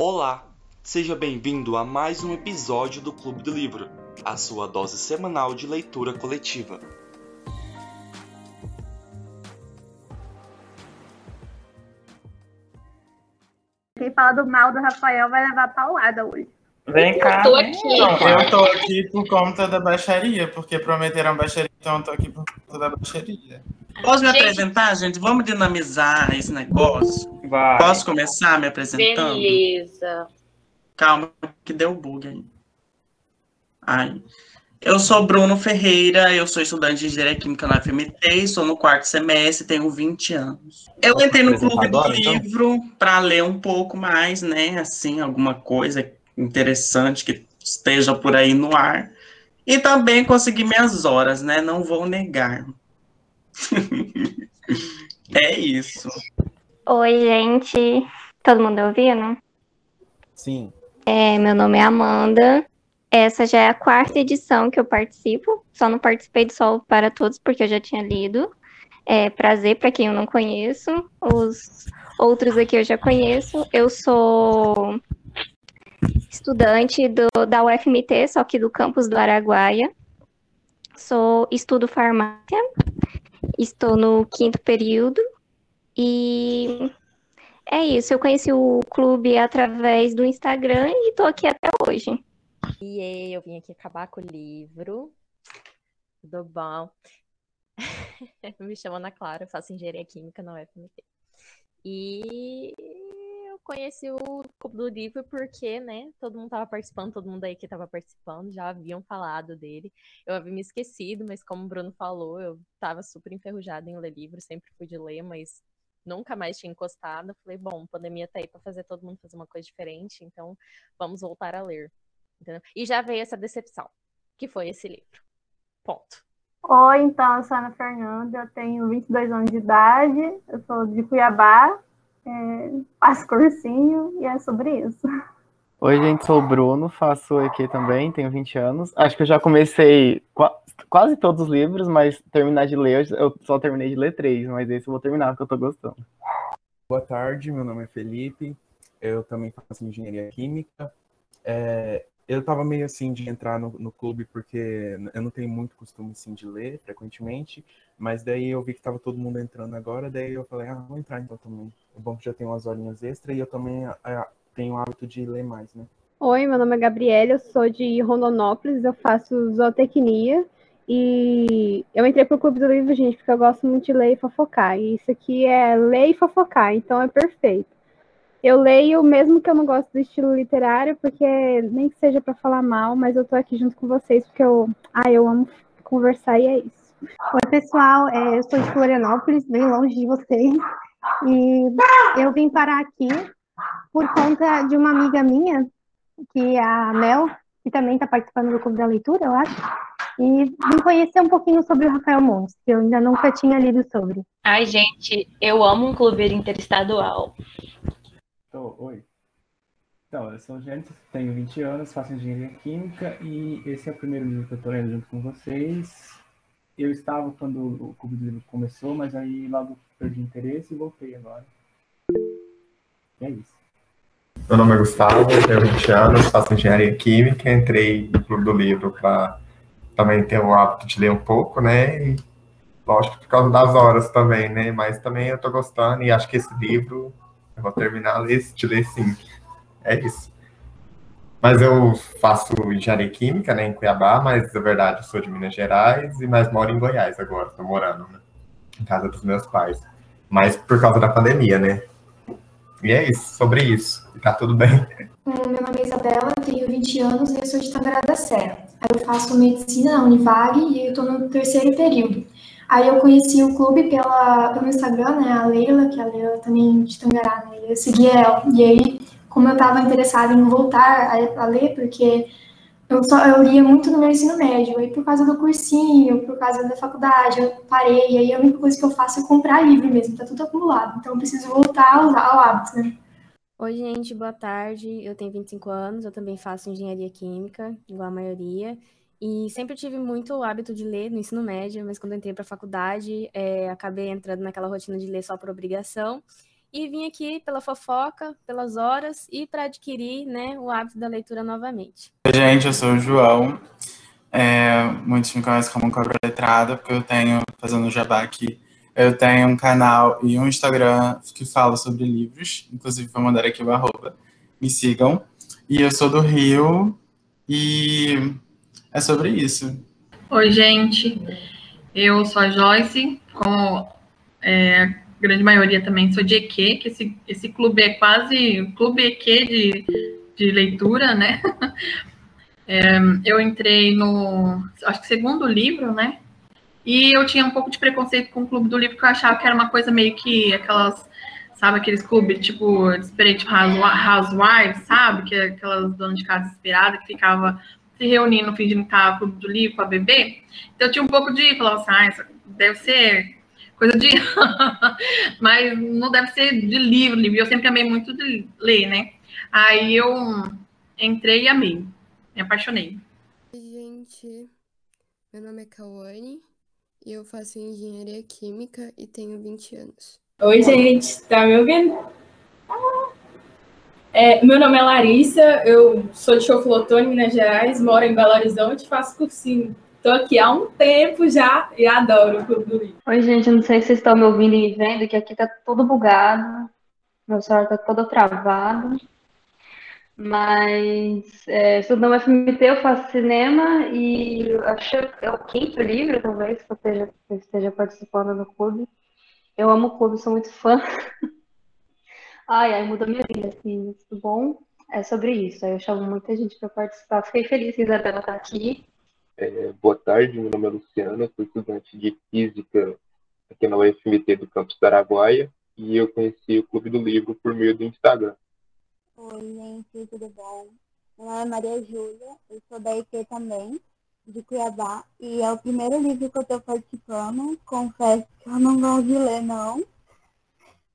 Olá, seja bem-vindo a mais um episódio do Clube do Livro, a sua dose semanal de leitura coletiva. Quem fala do mal do Rafael vai levar paulada hoje. Vem cá. tô aqui. Não, eu tô aqui por conta da baixaria, porque prometeram baixaria, então eu tô aqui por conta da baixaria. Posso me Gente. apresentar, gente? Vamos dinamizar esse negócio? Vai. Posso começar me apresentando? Beleza. Calma, que deu bug aí. Ai. Eu sou Bruno Ferreira, eu sou estudante de Engenharia Química na FMT, estou no quarto semestre, tenho 20 anos. Eu Posso entrei no clube do agora, então? livro para ler um pouco mais, né? Assim, alguma coisa interessante que esteja por aí no ar. E também consegui minhas horas, né? Não vou negar. é isso. Oi, gente. Todo mundo ouvindo? Sim. É, meu nome é Amanda. Essa já é a quarta edição que eu participo. Só não participei do Sol para Todos porque eu já tinha lido. É prazer para quem eu não conheço. Os outros aqui eu já conheço. Eu sou estudante do, da UFMT, só que do campus do Araguaia. Sou estudo farmácia. Estou no quinto período. E é isso, eu conheci o clube através do Instagram e tô aqui até hoje. E eu vim aqui acabar com o livro. Tudo bom? Me chamo Ana Clara, eu faço engenharia química na UFMT. E eu conheci o Clube do Livro porque, né, todo mundo tava participando, todo mundo aí que tava participando já haviam falado dele. Eu havia me esquecido, mas como o Bruno falou, eu tava super enferrujada em ler livro, sempre fui de ler, mas nunca mais tinha encostado. Falei, bom, pandemia tá aí pra fazer todo mundo fazer uma coisa diferente, então vamos voltar a ler. Entendeu? E já veio essa decepção, que foi esse livro. Ponto. Oi, então, eu sou Ana Fernanda, eu tenho 22 anos de idade, eu sou de Cuiabá, é, faço cursinho e é sobre isso. Oi, gente, sou o Bruno, faço EQ também, tenho 20 anos. Acho que eu já comecei qua- quase todos os livros, mas terminar de ler, eu só terminei de ler três, mas esse eu vou terminar porque eu tô gostando. Boa tarde, meu nome é Felipe, eu também faço engenharia química. É, eu tava meio assim de entrar no, no clube porque eu não tenho muito costume assim de ler frequentemente, mas daí eu vi que tava todo mundo entrando agora, daí eu falei, ah, vou entrar então também. É bom que já tenho umas horinhas extras e eu também tenho o hábito de ler mais, né? Oi, meu nome é Gabriela, eu sou de Rondonópolis, eu faço zootecnia e eu entrei pro Clube do Livro, gente, porque eu gosto muito de ler e fofocar. E isso aqui é ler e fofocar, então é perfeito. Eu leio mesmo que eu não gosto do estilo literário, porque nem que seja para falar mal, mas eu tô aqui junto com vocês porque eu, ah, eu amo conversar e é isso. Oi, pessoal, é, eu sou de Florianópolis, bem longe de vocês, e eu vim parar aqui por conta de uma amiga minha, que é a Mel, que também está participando do Clube da Leitura, eu acho, e vim conhecer um pouquinho sobre o Rafael Mons, que eu ainda nunca tinha lido sobre. Ai, gente, eu amo um clube interestadual. Então, oi. Então, eu sou o Gênesis, tenho 20 anos, faço engenharia química e esse é o primeiro livro que eu estou lendo junto com vocês. Eu estava quando o Clube do Livro começou, mas aí logo perdi interesse e voltei agora. É isso. Meu nome é Gustavo, tenho 20 anos, faço engenharia química, entrei no Clube do Livro para também ter o hábito de ler um pouco, né? E, lógico, por causa das horas também, né? Mas também eu tô gostando e acho que esse livro eu vou terminar de ler sim. É isso. Mas eu faço engenharia química, né, em Cuiabá, mas na verdade eu sou de Minas Gerais e mais moro em Goiás agora, tô morando, né? Em casa dos meus pais. Mas por causa da pandemia, né? E é isso, sobre isso. Tá tudo bem. Meu nome é Isabela, tenho 20 anos e eu sou de Tangará da Serra. Aí eu faço medicina na Univag e eu tô no terceiro período. Aí eu conheci o clube pela, pelo Instagram, né, a Leila, que a Leila também de Tangará, né, eu segui ela. E aí, como eu tava interessada em voltar a, a ler, porque eu, só, eu lia muito no meu ensino médio, aí por causa do cursinho, por causa da faculdade, eu parei, e aí a única coisa que eu faço é comprar livro mesmo, tá tudo acumulado. Então eu preciso voltar ao, ao hábito, né. Oi, gente, boa tarde. Eu tenho 25 anos, eu também faço engenharia química, igual a maioria. E sempre tive muito o hábito de ler no ensino médio, mas quando entrei para a faculdade, é, acabei entrando naquela rotina de ler só por obrigação. E vim aqui pela fofoca, pelas horas e para adquirir né, o hábito da leitura novamente. Oi, gente, eu sou o João. É, muitos me conhecem como Cobra Letrada, porque eu tenho, fazendo jabá aqui, eu tenho um canal e um Instagram que fala sobre livros, inclusive vou mandar aqui o arroba. Me sigam. E eu sou do Rio e é sobre isso. Oi, gente. Eu sou a Joyce, como é, grande maioria também sou de EQ, que esse, esse clube é quase um clube EQ de, de leitura, né? É, eu entrei no, acho que segundo livro, né? E eu tinha um pouco de preconceito com o clube do livro, porque eu achava que era uma coisa meio que aquelas, sabe, aqueles clubes tipo Desperate Housewives, sabe? Que é aquelas donas de casa desesperada que ficava se reunindo fingindo que estava clube do livro para beber. Então eu tinha um pouco de falar assim, ah, deve ser coisa de. Mas não deve ser de livro, livro. Eu sempre amei muito de ler, né? Aí eu entrei e amei. Me apaixonei. Oi, gente. Meu nome é Kawane e eu faço engenharia química e tenho 20 anos. Oi, gente. Tá me ouvindo? É, meu nome é Larissa, eu sou de Choflotone, Minas Gerais, moro em Belo Horizonte e faço cursinho. Estou aqui há um tempo já e adoro o Clube do Livro. Oi, gente, não sei se vocês estão me ouvindo e me vendo, que aqui tá tudo bugado, meu celular tá todo travado. Mas é, estudando no FMT eu faço cinema e acho que é o quinto livro, talvez, que eu esteja, que eu esteja participando do clube. Eu amo o clube, sou muito fã. Ai, ai, mudou minha vida, assim, tudo bom? É sobre isso. Aí eu chamo muita gente para participar. Fiquei feliz que a Isabela tá aqui. É, boa tarde, meu nome é Luciana, sou estudante de Física aqui na UFMT do campus do Araguaia e eu conheci o Clube do Livro por meio do Instagram. Oi, gente, tudo bom? Meu nome é Maria Júlia, eu sou da IQ também, de Cuiabá, e é o primeiro livro que eu estou participando. Confesso que eu não gosto de ler, não.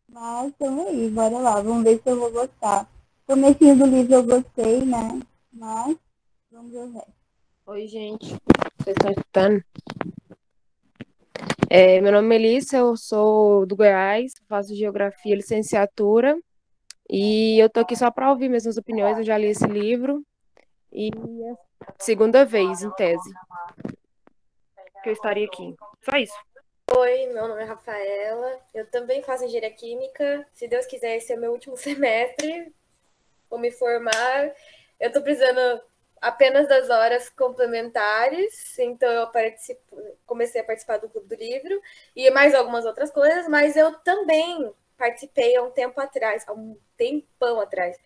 Mas estamos aí, bora lá, vamos ver se eu vou gostar. Comecinho do livro eu gostei, né? Mas vamos ver o resto. Oi, gente. Vocês estão escutando? É, meu nome é Melissa, eu sou do Goiás, faço Geografia Licenciatura. E eu tô aqui só para ouvir mesmo as opiniões, eu já li esse livro. E é segunda vez em tese que eu estaria aqui. Só isso. Oi, meu nome é Rafaela. Eu também faço engenharia química. Se Deus quiser, esse é o meu último semestre. Vou me formar. Eu tô precisando apenas das horas complementares, então eu comecei a participar do Clube do Livro e mais algumas outras coisas, mas eu também participei há um tempo atrás, há um tempão atrás,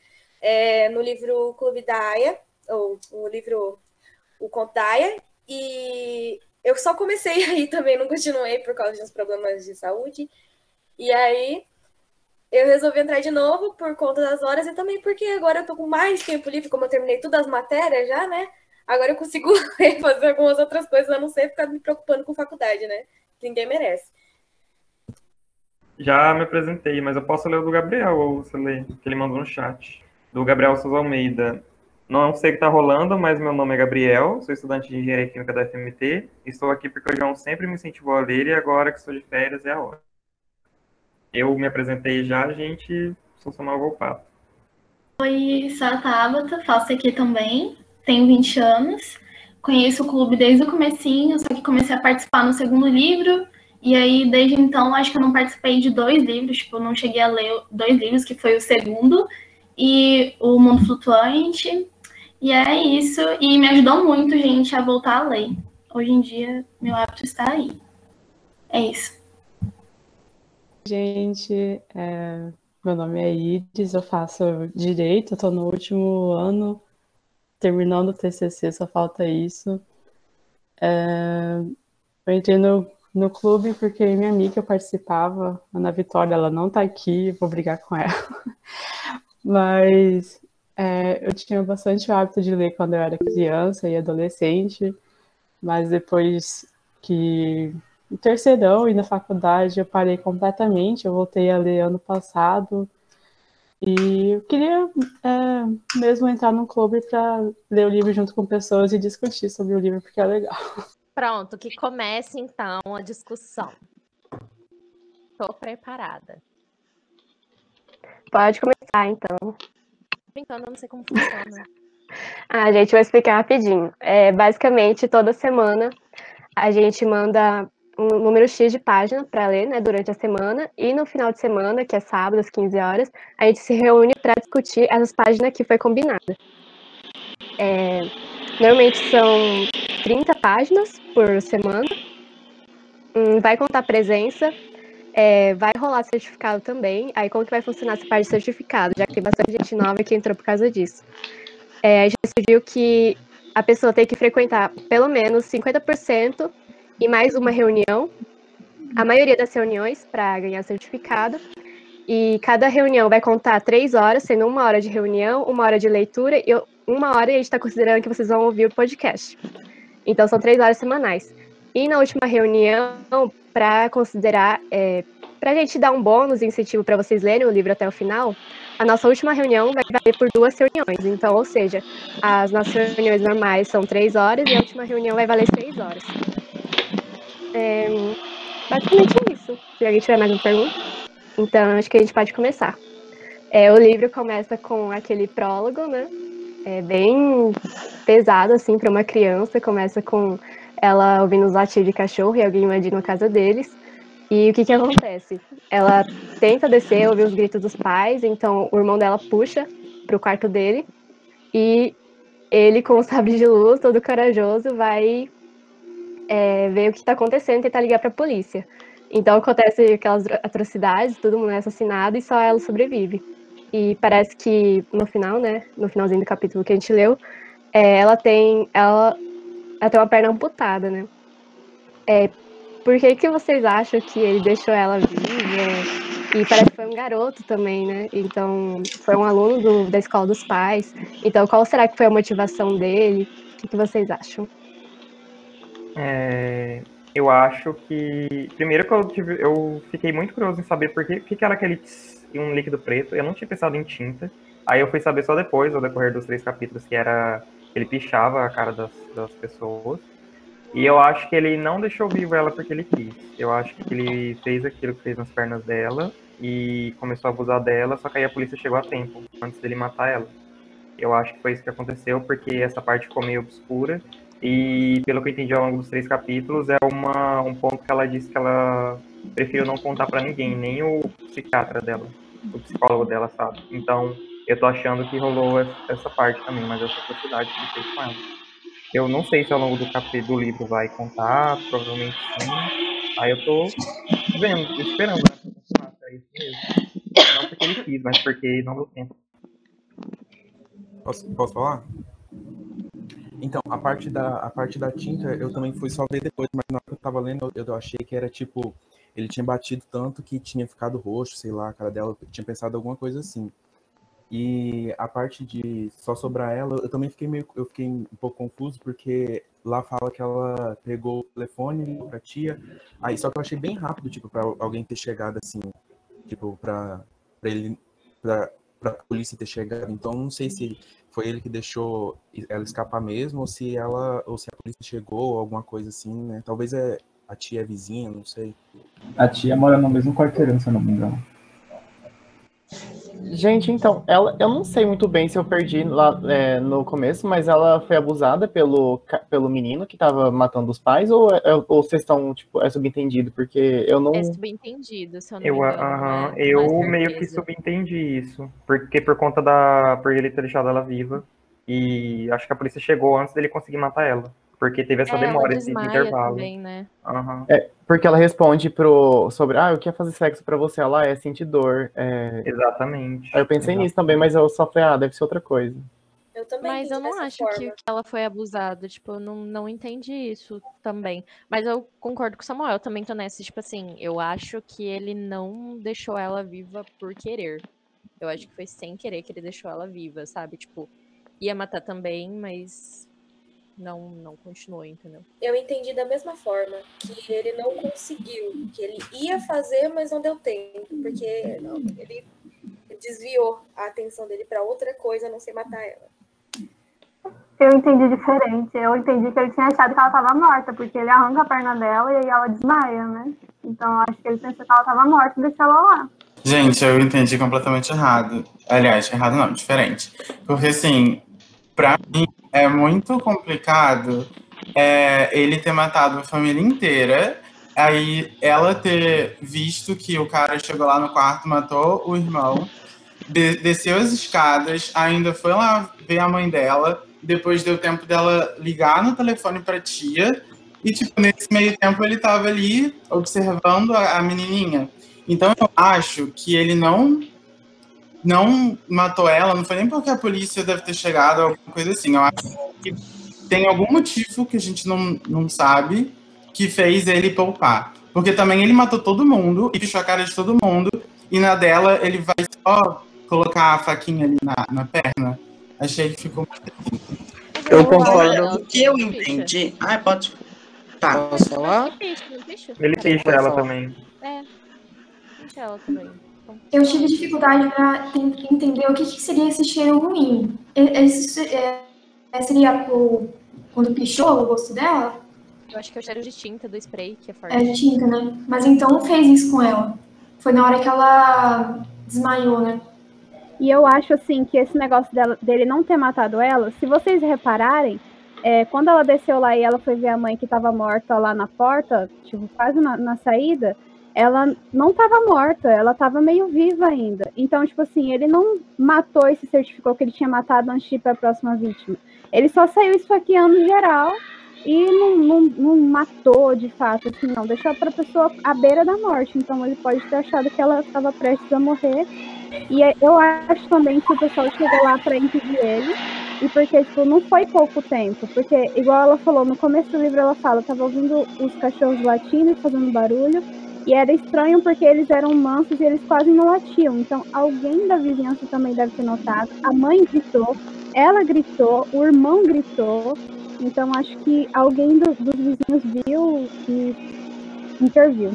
é, no livro Clube da Aya, ou no livro O Conto da Aya, e eu só comecei aí também, não continuei por causa dos problemas de saúde, e aí eu resolvi entrar de novo por conta das horas e também porque agora eu tô com mais tempo livre, como eu terminei todas as matérias já, né? Agora eu consigo fazer algumas outras coisas, a não ser ficar me preocupando com faculdade, né? Ninguém merece. Já me apresentei, mas eu posso ler o do Gabriel, ou você lê, que ele mandou no chat. Do Gabriel Souza Almeida. Não sei o que está rolando, mas meu nome é Gabriel, sou estudante de Engenharia Química da FMT. Estou aqui porque o João sempre me incentivou a ler e agora que estou de férias é a hora. Eu me apresentei já, gente, sou Samuel Volpato. Oi, sou a Tabata, faço aqui também, tenho 20 anos. Conheço o clube desde o comecinho, só que comecei a participar no segundo livro, e aí, desde então, acho que eu não participei de dois livros, tipo, não cheguei a ler dois livros, que foi o segundo e o Mundo Flutuante. E é isso, e me ajudou muito, gente, a voltar a ler. Hoje em dia, meu hábito está aí. É isso. Gente, é, meu nome é Iris, eu faço direito, tô no último ano, terminando o TCC, só falta isso. É, eu entrei no no clube porque minha amiga participava, Ana Vitória, ela não tá aqui, vou brigar com ela. Mas é, eu tinha bastante hábito de ler quando eu era criança e adolescente, mas depois que no terceirão e na faculdade eu parei completamente, eu voltei a ler ano passado. E eu queria é, mesmo entrar num clube para ler o livro junto com pessoas e discutir sobre o livro, porque é legal. Pronto, que comece então a discussão. Estou preparada. Pode começar, então. Brincando, eu não sei como funciona. Ah, gente, vou explicar rapidinho. É, basicamente, toda semana a gente manda um número X de página para ler né, durante a semana, e no final de semana, que é sábado, às 15 horas, a gente se reúne para discutir essas páginas que foi combinada. É, normalmente são 30 páginas por semana, Hum, vai contar presença, é, vai rolar certificado também. Aí como que vai funcionar essa parte de certificado, já que tem bastante gente nova que entrou por causa disso. É, a gente decidiu que a pessoa tem que frequentar pelo menos 50% e mais uma reunião, a maioria das reuniões para ganhar certificado. E cada reunião vai contar três horas, sendo uma hora de reunião, uma hora de leitura e uma hora a gente está considerando que vocês vão ouvir o podcast. Então são três horas semanais. E na última reunião, para considerar, é, para a gente dar um bônus incentivo para vocês lerem o livro até o final, a nossa última reunião vai valer por duas reuniões. Então, ou seja, as nossas reuniões normais são três horas e a última reunião vai valer seis horas. É, basicamente é isso. Se alguém tiver mais uma pergunta, então acho que a gente pode começar. É, o livro começa com aquele prólogo, né? É bem pesado, assim, para uma criança. Começa com ela ouvindo os latidos de cachorro e alguém invadindo a casa deles. E o que que acontece? Ela tenta descer, ouvir os gritos dos pais, então o irmão dela puxa pro quarto dele e ele, com o sabre de luz, todo corajoso, vai é, ver o que está acontecendo e tentar ligar para a polícia. Então acontece aquelas atrocidades, todo mundo é assassinado e só ela sobrevive. E parece que no final, né, no finalzinho do capítulo que a gente leu, é, ela tem ela, ela tem uma perna amputada, né? É, por que, que vocês acham que ele deixou ela viva? E parece que foi um garoto também, né? Então, foi um aluno do, da escola dos pais. Então, qual será que foi a motivação dele? O que, que vocês acham? É, eu acho que. Primeiro que eu, tive, eu fiquei muito curioso em saber por que, que, era aquele um líquido preto. Eu não tinha pensado em tinta. Aí eu fui saber só depois, ao decorrer dos três capítulos, que era. Ele pichava a cara das, das pessoas. E eu acho que ele não deixou vivo ela porque ele quis. Eu acho que ele fez aquilo que fez nas pernas dela e começou a abusar dela, só que aí a polícia chegou a tempo, antes dele matar ela. Eu acho que foi isso que aconteceu, porque essa parte ficou meio obscura. E pelo que eu entendi ao longo dos três capítulos, é uma, um ponto que ela disse que ela preferiu não contar para ninguém, nem o psiquiatra dela, o psicólogo dela, sabe? Então, eu tô achando que rolou essa parte também, mas essa atrocidade que fez com ela. Eu não sei se ao longo do capítulo do livro vai contar, provavelmente sim. Aí eu tô vendo, esperando, né? É. Não porque ele quis, mas porque não deu tempo. Posso, posso falar? Então, a parte, da, a parte da tinta eu também fui só ver depois, mas na hora que eu tava lendo, eu, eu achei que era tipo. Ele tinha batido tanto que tinha ficado roxo, sei lá, a cara dela, tinha pensado alguma coisa assim. E a parte de só sobrar ela, eu também fiquei meio, eu fiquei um pouco confuso porque lá fala que ela pegou o telefone pra tia. Aí só que eu achei bem rápido, tipo, para alguém ter chegado assim, tipo, para ele pra, pra polícia ter chegado. Então não sei se foi ele que deixou ela escapar mesmo ou se ela ou se a polícia chegou ou alguma coisa assim, né? Talvez é a tia é vizinha, não sei. A tia mora no mesmo quarteirão, se eu não me engano. Gente, então, ela, eu não sei muito bem se eu perdi lá é, no começo, mas ela foi abusada pelo, pelo menino que tava matando os pais, ou, é, ou vocês estão, tipo, é subentendido? Porque eu não. É subentendido, se eu não Eu, me engano. aham, né? eu meio que subentendi isso. Porque por conta da. Por ele ter deixado ela viva. E acho que a polícia chegou antes dele conseguir matar ela. Porque teve essa É, ela demora, esse intervalo. também, né? Aham. É, porque ela responde pro, sobre, ah, eu quero fazer sexo pra você, ela é sentir dor. É... Exatamente. Aí eu pensei Exato. nisso também, mas eu só falei, ah, deve ser outra coisa. Eu também Mas eu não acho que, que ela foi abusada. Tipo, eu não, não entendi isso também. Mas eu concordo com o Samuel. Eu também tô nessa. Tipo assim, eu acho que ele não deixou ela viva por querer. Eu acho que foi sem querer que ele deixou ela viva, sabe? Tipo, ia matar também, mas não, não continuou, entendeu? Eu entendi da mesma forma, que ele não conseguiu, que ele ia fazer, mas não deu tempo, porque não, ele desviou a atenção dele para outra coisa, a não ser matar ela. Eu entendi diferente. Eu entendi que ele tinha achado que ela estava morta, porque ele arranca a perna dela e aí ela desmaia, né? Então eu acho que ele pensou que ela estava morta e deixou ela lá. Gente, eu entendi completamente errado. Aliás, errado não, diferente. Porque, assim, pra mim é muito complicado é, ele ter matado a família inteira, aí ela ter visto que o cara chegou lá no quarto, matou o irmão, de- desceu as escadas, ainda foi lá ver a mãe dela, depois deu tempo dela ligar no telefone pra tia, e, tipo, nesse meio tempo ele tava ali observando a, a menininha. Então eu acho que ele não não matou ela, não foi nem porque a polícia deve ter chegado, alguma coisa assim. Eu acho que tem algum motivo que a gente não, não sabe que fez ele poupar. Porque também ele matou todo mundo e fechou a cara de todo mundo, e na dela ele vai só colocar a faquinha ali na, na perna. Achei que ficou. Eu concordo. O que eu entendi. Ah, pode. Tá. Posso falar? Ele picha ela também. É. Deixa ela também. Eu tive dificuldade para entender o que, que seria esse cheiro ruim. E- Esse, é, é, seria o, quando pichou o rosto dela? Eu acho que é o cheiro de tinta do spray que é forte. É de tinta, né? Mas então não fez isso com ela. Foi na hora que ela desmaiou, né? E eu acho assim que esse negócio dela- dele não ter matado ela, se vocês repararem, é, quando ela desceu lá e ela foi ver a mãe que estava morta lá na porta, tipo, quase na, na saída, ela não estava morta, ela estava meio viva ainda. Então, tipo assim, ele não matou e se certificou que ele tinha matado antes de ir para a próxima vítima. Ele só saiu esfaqueando geral e não, não, não matou de fato, assim, não. Deixou para pessoa à beira da morte. Então, ele pode ter achado que ela estava prestes a morrer e é- eu acho também que o pessoal chegou lá pra impedir ele. E porque, tipo, não foi pouco tempo. Porque, igual ela falou, no começo do livro ela fala, tava ouvindo os cachorros latindo e fazendo barulho. E era estranho porque eles eram mansos e eles quase não latiam. Então, alguém da vizinhança também deve ter notado. A mãe gritou, ela gritou, o irmão gritou. Então, acho que alguém do- dos vizinhos viu e interviu.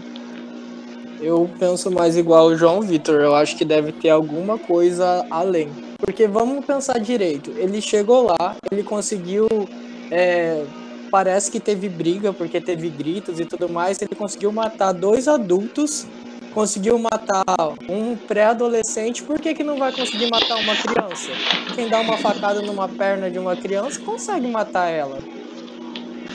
Eu penso mais igual o João Vitor. Eu acho que deve ter alguma coisa além. Porque vamos pensar direito. Ele chegou lá, ele conseguiu. é, parece que teve briga, porque teve gritos e tudo mais. Ele conseguiu matar dois adultos, conseguiu matar um pré-adolescente. Por que, que não vai conseguir matar uma criança? Quem dá uma facada numa perna de uma criança consegue matar ela.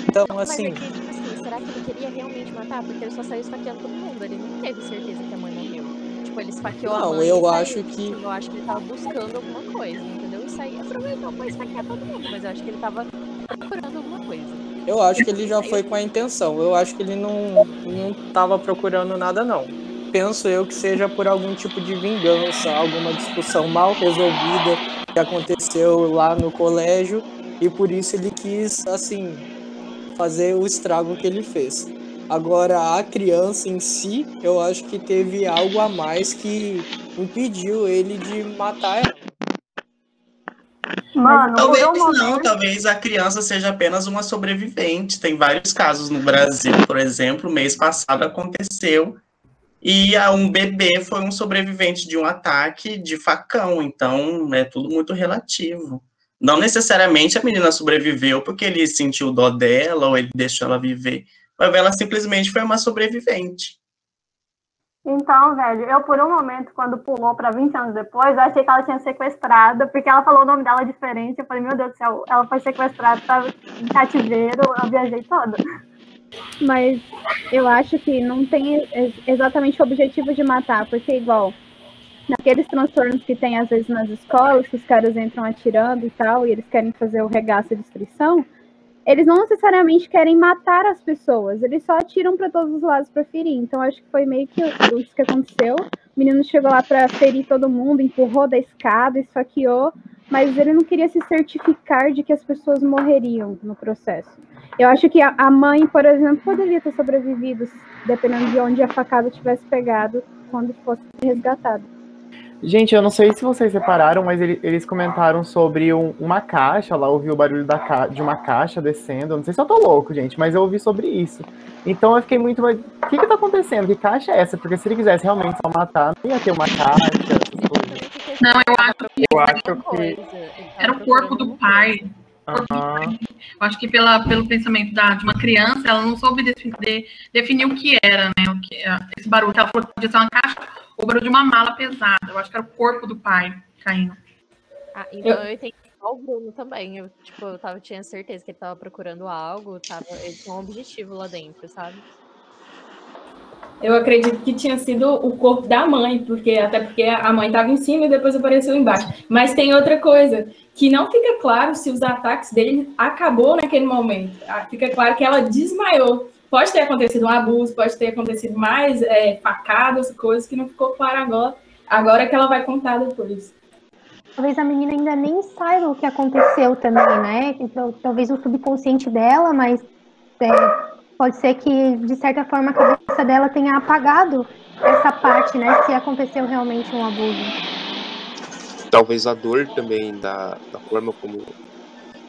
Então, Mas assim. é que, tipo assim, será que ele queria realmente matar? Porque ele só saiu esfaqueando todo mundo. Ele não teve certeza que a mãe morreu. Tipo, ele esfaqueou a Não, mãe. eu e saiu. acho que- Eu acho que ele tava buscando alguma coisa, entendeu? E saiu aproveitou pra esfaquear todo mundo. Mas eu acho que ele tava procurando alguma coisa. Eu acho que ele já foi com a intenção. Eu acho que ele não, não tava procurando nada, não. Penso eu que seja por algum tipo de vingança, alguma discussão mal resolvida que aconteceu lá no colégio e por isso ele quis, assim, fazer o estrago que ele fez. Agora, a criança em si, eu acho que teve algo a mais que impediu ele de matar ela. Mano, talvez não, momento- talvez a criança seja apenas uma sobrevivente. Tem vários casos no Brasil, por exemplo, mês passado aconteceu e um bebê foi um sobrevivente de um ataque de facão, então é tudo muito relativo. Não necessariamente a menina sobreviveu porque ele sentiu dó dela ou ele deixou ela viver, mas ela simplesmente foi uma sobrevivente. Então, velho, eu por um momento, quando pulou pra 20 anos depois, eu achei que ela tinha sequestrada, porque ela falou o nome dela diferente. Eu falei, meu Deus do céu, ela foi sequestrada, tava em cativeiro, eu viajei toda. Mas eu acho que não tem ex- exatamente o objetivo de matar, porque igual naqueles transtornos que tem às vezes nas escolas, que os caras entram atirando e tal, e eles querem fazer o regaço e destruição, eles não necessariamente querem matar as pessoas, eles só atiram para todos os lados para ferir. Então acho que foi meio que isso que aconteceu. O menino chegou lá para ferir todo mundo, empurrou da escada, esfaqueou, mas ele não queria se certificar de que as pessoas morreriam no processo. Eu acho que a mãe, por exemplo, poderia ter sobrevivido, dependendo de onde a facada tivesse pegado quando fosse resgatada. Gente, eu não sei se vocês repararam, mas ele- eles comentaram sobre um- uma caixa lá, ouvi o barulho da ca- de uma caixa descendo. Não sei se eu tô louco, gente, mas eu ouvi sobre isso. Então eu fiquei muito. mas O que que tá acontecendo? Que caixa é essa? Porque se ele quisesse realmente só matar, não ia ter uma caixa, essas coisas. Não, eu acho que Eu acho que. era o corpo do pai. Aham. Eu acho que pela, pelo pensamento da, de uma criança, ela não soube defi- de- definir o que era, né? O que, é esse barulho. Ela falou que podia ser uma caixa o barulho de uma mala pesada. Eu acho que era o corpo do pai caindo. Ah, então eu, entendi igual o Bruno também. Eu, tipo, eu tava, tinha certeza que ele tava procurando algo, tava, ele tinha um objetivo lá dentro, sabe? Eu acredito que tinha sido o corpo da mãe, porque até porque a mãe estava em cima e depois apareceu embaixo. Mas tem outra coisa, que não fica claro se os ataques dele acabou naquele momento. Ah, Fica claro que ela desmaiou. Pode ter acontecido um abuso, pode ter acontecido mais é, facadas, coisas que não ficou claro agora. Agora é que ela vai contar depois. Talvez a menina ainda nem saiba o que aconteceu também, né? Talvez o subconsciente dela, mas é, pode ser que, de certa forma, a cabeça dela tenha apagado essa parte, né? Se aconteceu realmente um abuso. Talvez a dor também, da, da forma como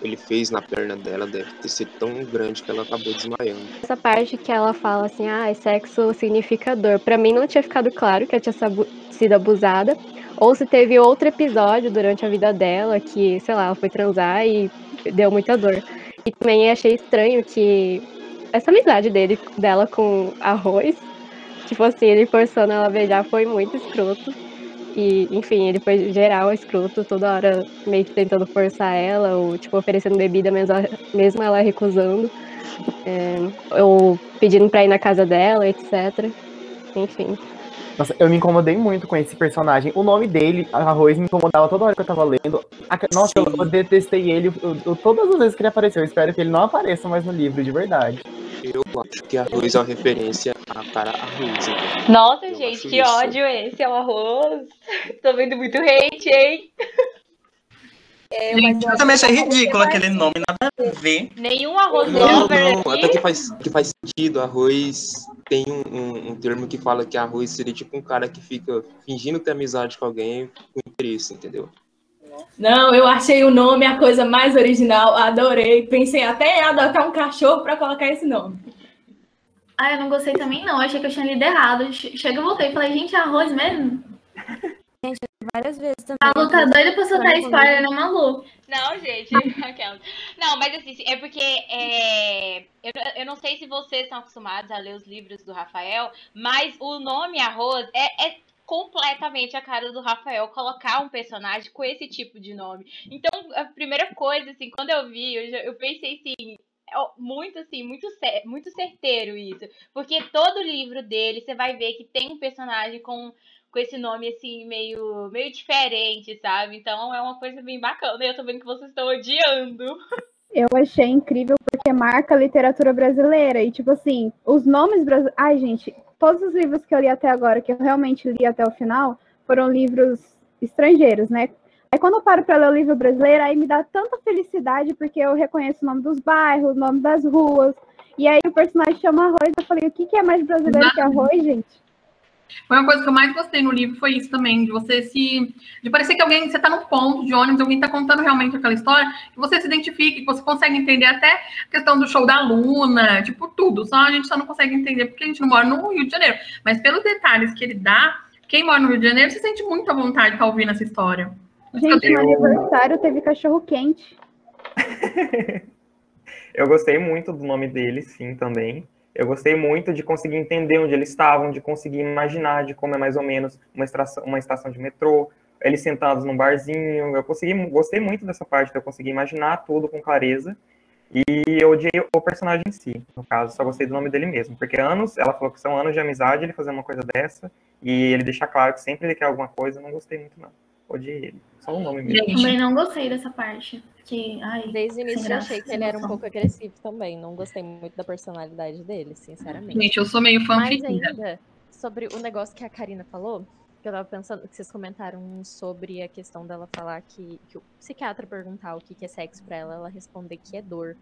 ele fez na perna dela, deve ter sido tão grande que ela acabou desmaiando. Essa parte que ela fala assim, ah, sexo significa dor. Pra mim não tinha ficado claro que ela tinha sido abusada. Ou se teve outro episódio durante a vida dela que, sei lá, ela foi transar e deu muita dor. E também achei estranho que essa amizade dele, dela com arroz, tipo assim, ele forçando ela a beijar foi muito escroto. E, enfim, ele foi geral escroto, toda hora meio que tentando forçar ela, ou tipo, oferecendo bebida mesmo, mesmo ela recusando. É, ou pedindo pra ir na casa dela, etc. Enfim. Nossa, eu me incomodei muito com esse personagem. O nome dele, Arroz, me incomodava toda hora que eu tava lendo. A- Nossa, eu, eu detestei ele eu- eu- todas as vezes que ele apareceu. Eu espero que ele não apareça mais no livro, de verdade. Eu acho que arroz é uma referência à cara arroz. então. Nossa, Eu gente, que isso. ódio esse é o arroz. Tô vendo muito hate, hein? É, Gente, eu também achei ridículo aquele nome, nada a ver. Nenhum arroz Não, ever não, aqui. até que faz, que faz sentido. Arroz tem um, um, um termo que fala que arroz seria tipo um cara que fica fingindo ter amizade com alguém com interesse, entendeu? Não, eu achei o nome a coisa mais original, adorei. Pensei até em adotar um cachorro para colocar esse nome. Ah, eu não gostei também, não. Achei que eu tinha lido errado. Che- Chega, eu voltei e falei, gente, é arroz mesmo? Várias vezes também. A Lu tá doida pra soltar spoiler, comigo. né, Malu? Não, gente, aquelas. Não, mas assim, é porque é, eu, eu não sei se vocês estão acostumados a ler os livros do Rafael, mas o nome Arroz é, é completamente a cara do Rafael colocar um personagem com esse tipo de nome. Então, a primeira coisa, assim, quando eu vi, eu, já- eu pensei assim. Muito assim, muito, muito certeiro isso. Porque todo livro dele, você vai ver que tem um personagem com, com esse nome assim, meio, meio diferente, sabe? Então é uma coisa bem bacana. Eu tô vendo que vocês estão odiando. Eu achei incrível porque marca a literatura brasileira. E, tipo assim, os nomes brasileiros. Ai, gente, todos os livros que eu li até agora, que eu realmente li até o final, foram livros estrangeiros, né? Aí quando eu paro para ler o livro brasileiro, aí me dá tanta felicidade porque eu reconheço o nome dos bairros, o nome das ruas. E aí o personagem chama arroz. Eu falei, o que, que é mais brasileiro que arroz, gente? Foi uma coisa que eu mais gostei no livro, foi isso também, de você se. de parecer que alguém, você tá num ponto de ônibus, alguém tá contando realmente aquela história, que você se identifique, que você consegue entender até a questão do show da Luna, tipo, tudo. Só a gente só não consegue entender porque a gente não mora no Rio de Janeiro. Mas pelos detalhes que ele dá, quem mora no Rio de Janeiro se sente muito à vontade de estar ouvindo essa história. Gente, no aniversário teve cachorro quente. Eu gostei muito do nome dele, sim, também. Eu gostei muito de conseguir entender onde eles estavam, de conseguir imaginar de como é mais ou menos uma estação, uma estação de metrô, eles sentados num barzinho. Eu consegui, gostei muito dessa parte, eu consegui imaginar tudo com clareza. E eu odiei o personagem em si, no caso, só gostei do nome dele mesmo. Porque anos, ela falou que são anos de amizade ele fazer uma coisa dessa, e ele deixa claro que sempre ele quer alguma coisa, eu não gostei muito, não. Odiei ele. Só o nome mesmo. Eu também não gostei dessa parte. Que, ai, Desde o início eu achei que ele era um pouco agressivo também. Não gostei muito da personalidade dele, sinceramente. Gente, eu sou meio fã Mas fictícia. ainda, sobre o negócio que a Karina falou, que eu tava pensando, que vocês comentaram sobre a questão dela falar que, que o psiquiatra perguntar o que que é sexo pra ela, ela responder que é dor.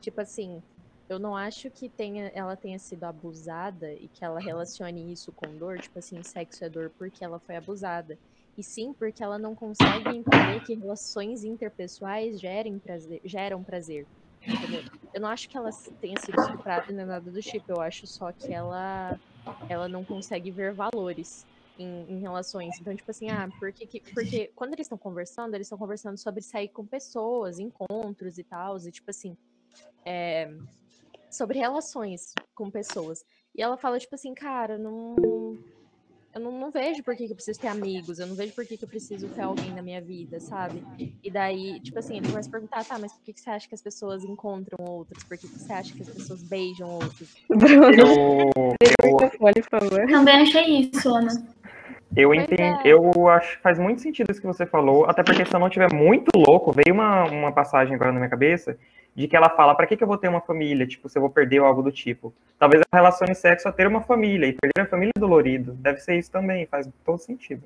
Tipo assim, eu não acho que tenha, ela tenha sido abusada e que ela relacione isso com dor, tipo assim, sexo é dor porque ela foi abusada. E sim porque ela não consegue entender que relações interpessoais gerem prazer, geram prazer. Eu não acho que ela tenha sido estuprada nem nada do tipo, eu acho só que ela, ela não consegue ver valores em, em relações. Então, tipo assim, ah, porque, que, porque quando eles estão conversando, eles estão conversando sobre sair com pessoas, encontros e tal, e tipo assim, é, sobre relações com pessoas. E ela fala, tipo assim, cara, não. Eu não, não vejo por que, que eu preciso ter amigos, eu não vejo por que, que eu preciso ter alguém na minha vida, sabe? E daí, tipo assim, ele começa a perguntar, tá, mas por que, que você acha que as pessoas encontram outros? Por que, que você acha que as pessoas beijam outros? Eu, eu, por favor. Também achei isso, Ana. eu entendo, é. eu acho que faz muito sentido isso que você falou, até porque se eu não estiver muito louco, veio uma, uma passagem agora na minha cabeça de que ela fala, pra que, que eu vou ter uma família, tipo, se eu vou perder ou algo do tipo. Talvez ela relacione sexo a ter uma família, e perder a família é dolorido. Deve ser isso também, faz todo sentido.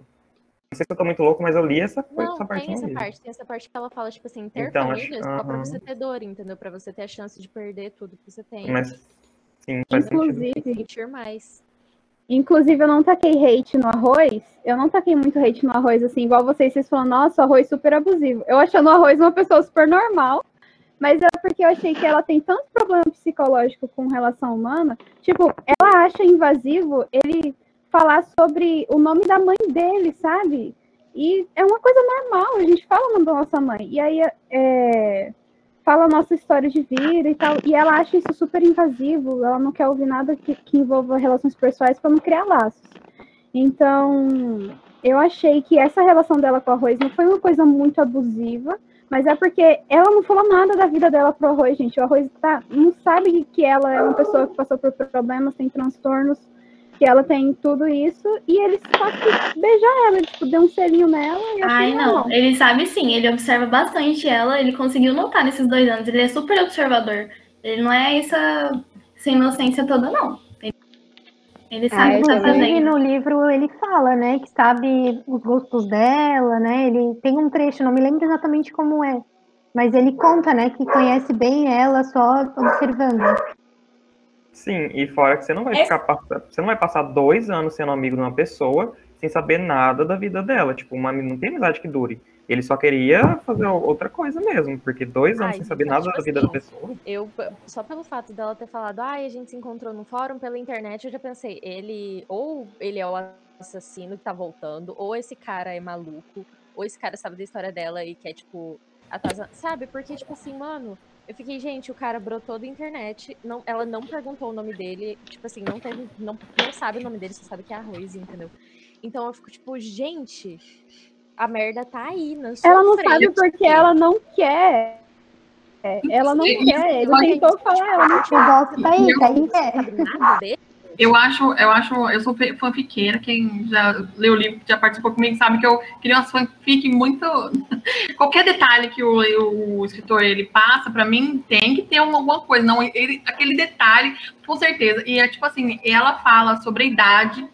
Não sei se eu tô muito louco, mas eu li essa, coisa, Não, essa parte tem essa livro. parte, tem essa parte que ela fala, tipo assim, ter Então, acho- família só pra você ter dor, entendeu? Pra você ter a chance de perder tudo que você tem. Mas, sim, faz sentido. Inclusive, Sentir mais. Inclusive, eu não taquei hate no arroz. Eu não taquei muito hate no arroz, assim, igual vocês, vocês falam, nossa, o arroz super abusivo. Eu achando o arroz uma pessoa super normal, mas é porque eu achei que ela tem tanto problema psicológico com relação humana. Tipo, ela acha invasivo ele falar sobre o nome da mãe dele, sabe? E é uma coisa normal, a gente fala o nome da nossa mãe. E aí, é, fala a nossa história de vida e tal. E ela acha isso super invasivo, ela não quer ouvir nada que, que envolva relações pessoais para não criar laços. Então, eu achei que essa relação dela com o arroz não foi uma coisa muito abusiva, mas é porque ela não falou nada da vida dela pro arroz, gente. O arroz tá, não sabe que ela é uma pessoa que passou por problemas, tem transtornos, que ela tem tudo isso, e ele só quis beijar ela, tipo, deu um selinho nela e Ai, não. normal. Ele sabe sim, ele observa bastante ela, ele conseguiu notar nesses dois anos. Ele é super observador. Ele não é essa, essa inocência toda, não. Ele, ele sabe Ah, o que tá fazendo. no livro ele fala, né, que sabe os gostos dela, né? Ele tem um trecho, não me lembro exatamente como é, mas ele conta, né, que conhece bem ela só observando. Sim, e fora que você não vai ficar você não vai passar dois anos sendo amigo de uma pessoa sem saber nada da vida dela. Tipo, uma, não tem amizade que dure. Ele só queria fazer outra coisa mesmo, porque dois anos Ai, sem saber nada tipo da vida assim, da pessoa. Eu, só pelo fato dela ter falado, ai, a gente se encontrou no fórum pela internet, eu já pensei, ele, ou ele é o assassino que tá voltando, ou esse cara é maluco, ou esse cara sabe da história dela e quer, tipo, atazar, sabe? Porque, tipo assim, mano, eu fiquei, gente, o cara brotou da internet, não, ela não perguntou o nome dele, tipo assim, não teve, não, não sabe o nome dele, só sabe que é arroz, entendeu? Então eu fico, tipo, gente, a merda tá aí, na sua Ela não frente. sabe porque ela não quer. É, Ela não Sim, quer, ele tentou falar, ela não O golpe tá aí, tá aí, dele. Eu acho, eu acho, eu sou fanfiqueira, quem já leu o livro, já participou comigo, sabe que eu queria umas fanfic muito. Qualquer detalhe que o, o escritor ele passa, pra mim, tem que ter um- alguma coisa. Não, ele, aquele detalhe, com certeza. E é tipo assim, ela fala sobre a idade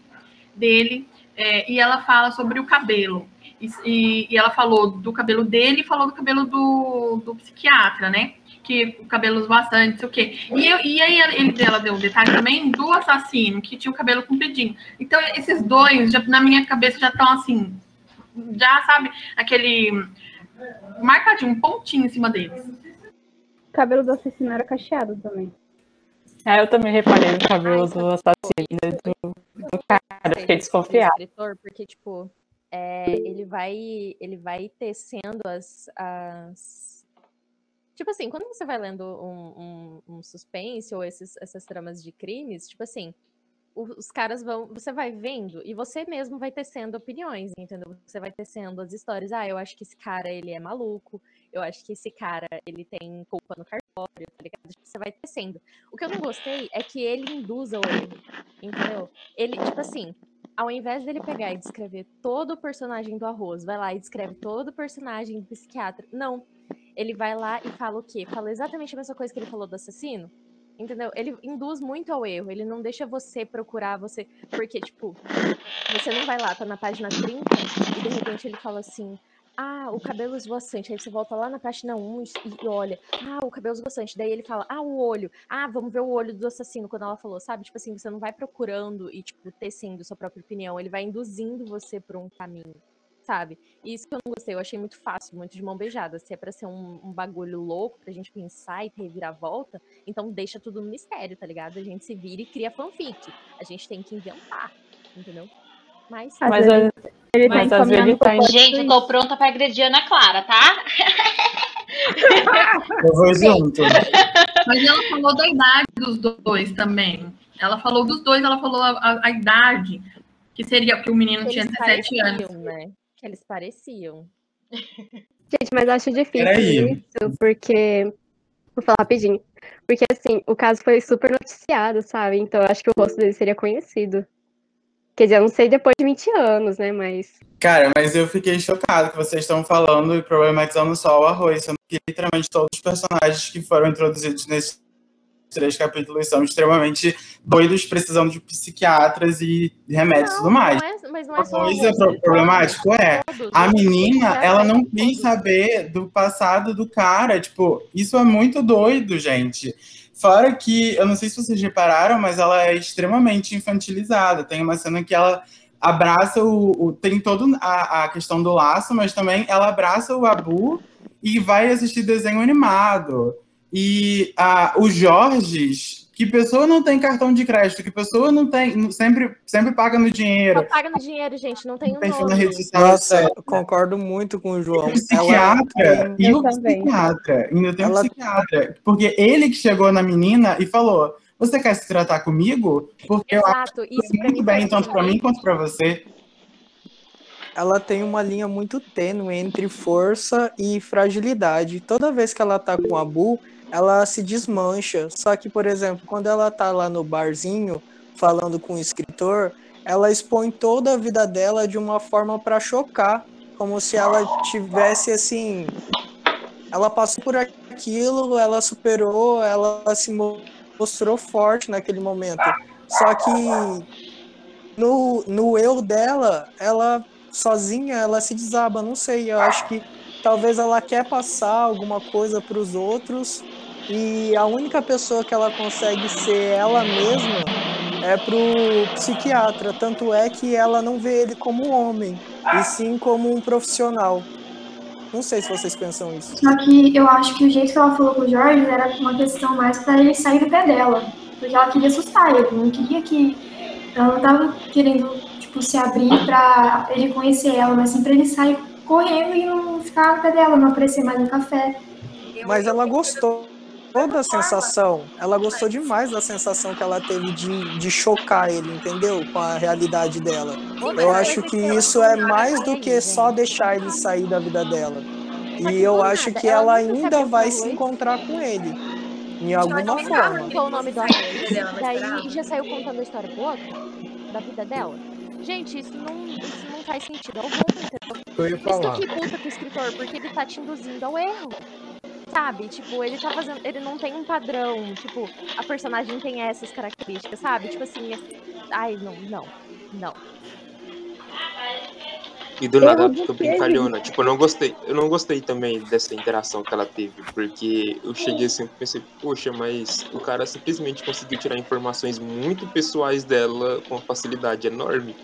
dele é, e ela fala sobre o cabelo. E, e- e ela falou do cabelo dele e falou do cabelo do, do psiquiatra, né? Que o cabelo bastante, não sei o quê. E, eu- e aí ele, ela deu um detalhe também do assassino, que tinha o cabelo compridinho. Então, esses dois, já, na minha cabeça, já estão assim, já sabe, aquele marcadinho, um pontinho em cima deles. O cabelo do assassino era cacheado também. É, eu também reparei no cabelo do assassino, do, do cara, eu fiquei desconfiada. porque, tipo, é, ele vai ele vai tecendo as, as... Tipo assim, quando você vai lendo um, um, um suspense ou esses, essas tramas de crimes, tipo assim, o- os caras vão. Você vai vendo e você mesmo vai tecendo opiniões, entendeu? Você vai tecendo as histórias. Ah, eu acho que esse cara ele é maluco. Eu acho que esse cara ele tem culpa no cartório, tá ligado? Tipo, Você vai tecendo. O que eu não gostei é que ele induza o erro, entendeu? Ele, tipo assim, ao invés dele pegar e descrever todo o personagem do arroz, vai lá e descreve todo o personagem do psiquiatra. Não. Ele vai lá e fala o quê? Fala exatamente a mesma coisa que ele falou do assassino. Entendeu? Ele induz muito ao erro, ele não deixa você procurar você. Porque, tipo, você não vai lá, tá na página 30, e de repente ele fala assim. Ah, o cabelo esvoaçante. Aí você volta lá na página 1 e, olha. Ah, o cabelo esvoaçante. Daí ele fala, ah, o olho. Ah, vamos ver o olho do assassino, quando ela falou, sabe? Tipo assim, você não vai procurando e, tipo, tecendo sua própria opinião. Ele vai induzindo você por um caminho, sabe? E isso que eu não gostei, eu achei muito fácil, muito de mão beijada. Se é pra ser um, um bagulho louco, pra gente pensar e ter reviravolta, então deixa tudo no mistério, tá ligado? A gente se vira e cria fanfic. A gente tem que inventar, entendeu? Mas, Mas ele mas tá às vezes ele tá em... Gente, eu tô pronta pra agredir a Ana Clara, tá? Eu vou junto. Mas ela falou da idade dos dois também. Ela falou dos dois, ela falou a, a- a idade. Que seria que o menino Que tinha eles 17 anos. né? Que eles pareciam. Gente, mas eu acho difícil Peraí. isso, porque. Vou falar rapidinho. Porque, assim, o caso foi super noticiado, sabe? Então eu acho que o rosto dele seria conhecido. Quer dizer, eu não sei depois de 20 anos, né? Mas. Cara, mas eu fiquei chocado que vocês estão falando e problematizando só o arroz, sendo que literalmente todos os personagens que foram introduzidos nesses três capítulos são extremamente doidos, precisando de psiquiatras e remédios e tudo mais. Não é, mas não é Uma só coisa rosto, pro- problemático é todos, a menina, ela não quis saber do passado do cara. Tipo, isso é muito doido, gente. Fora que, eu não sei se vocês repararam, mas ela é extremamente infantilizada. Tem uma cena que ela abraça o. o- tem toda a, a questão do laço, mas também ela abraça o Abu e vai assistir desenho animado. E ah, os Jorges, que pessoa não tem cartão de crédito, que pessoa não tem, não- sempre, sempre paga no dinheiro. Só paga no dinheiro, gente, não tem um Perfil na nome. rede social, Nossa, eu concordo muito com o João. O psiquiatra e o tem- psiquiatra. Ainda tem um Ela- psiquiatra. Porque ele que chegou na menina e falou: Você quer se tratar comigo? Porque eu acho Exato, isso faz pra muito bem, tanto pra muito mim quanto pra você. ela tem uma linha muito tênue entre força e fragilidade. Toda vez que ela tá com a Bu, ela se desmancha. Só que, por exemplo, quando ela tá lá no barzinho falando com o escritor, ela expõe toda a vida dela de uma forma para chocar, como se ela tivesse assim, ela passou por aquilo, ela superou, ela se mo- mostrou forte naquele momento. Só que no, no eu dela, ela sozinha, ela se desaba, não sei, eu acho que talvez ela quer passar alguma coisa para os outros e a única pessoa que ela consegue ser ela mesma é pro psiquiatra, tanto é que ela não vê ele como um homem, e sim como um profissional. Não sei se vocês pensam isso. Só que eu acho que o jeito que ela falou com o Jorge era uma questão mais pra ele sair do pé dela. Porque ela queria assustar ele, não queria que. Ela não tava querendo, tipo, se abrir pra ele conhecer ela, mas sim pra ele sair correndo e não ficar no pé dela, não aparecer mais no café. Mas ela gostou da sensação. Ela gostou demais da sensação que ela teve de, de chocar ele, entendeu? Com a realidade dela. Eu acho que isso é mais do que só deixar ele sair da vida dela. E eu acho que ela ainda vai se encontrar com ele. Em alguma forma. Qual o nome do? Daí já saiu contando a história pro outro? Da vida dela? Gente, isso não, isso não faz sentido algum, entendeu? Eu ia isso que puta com o escritor, porque ele tá te induzindo ao erro. Sabe? Tipo, ele tá fazendo. Ele não tem um padrão. Tipo, a personagem tem essas características, sabe? Tipo assim. é- Ai, não, não. Não. E do nada ela fica brincalhona. Tipo, eu não gostei. Eu não gostei também dessa interação que ela teve. Porque eu cheguei assim e pensei, poxa, mas o cara simplesmente conseguiu tirar informações muito pessoais dela com uma facilidade enorme.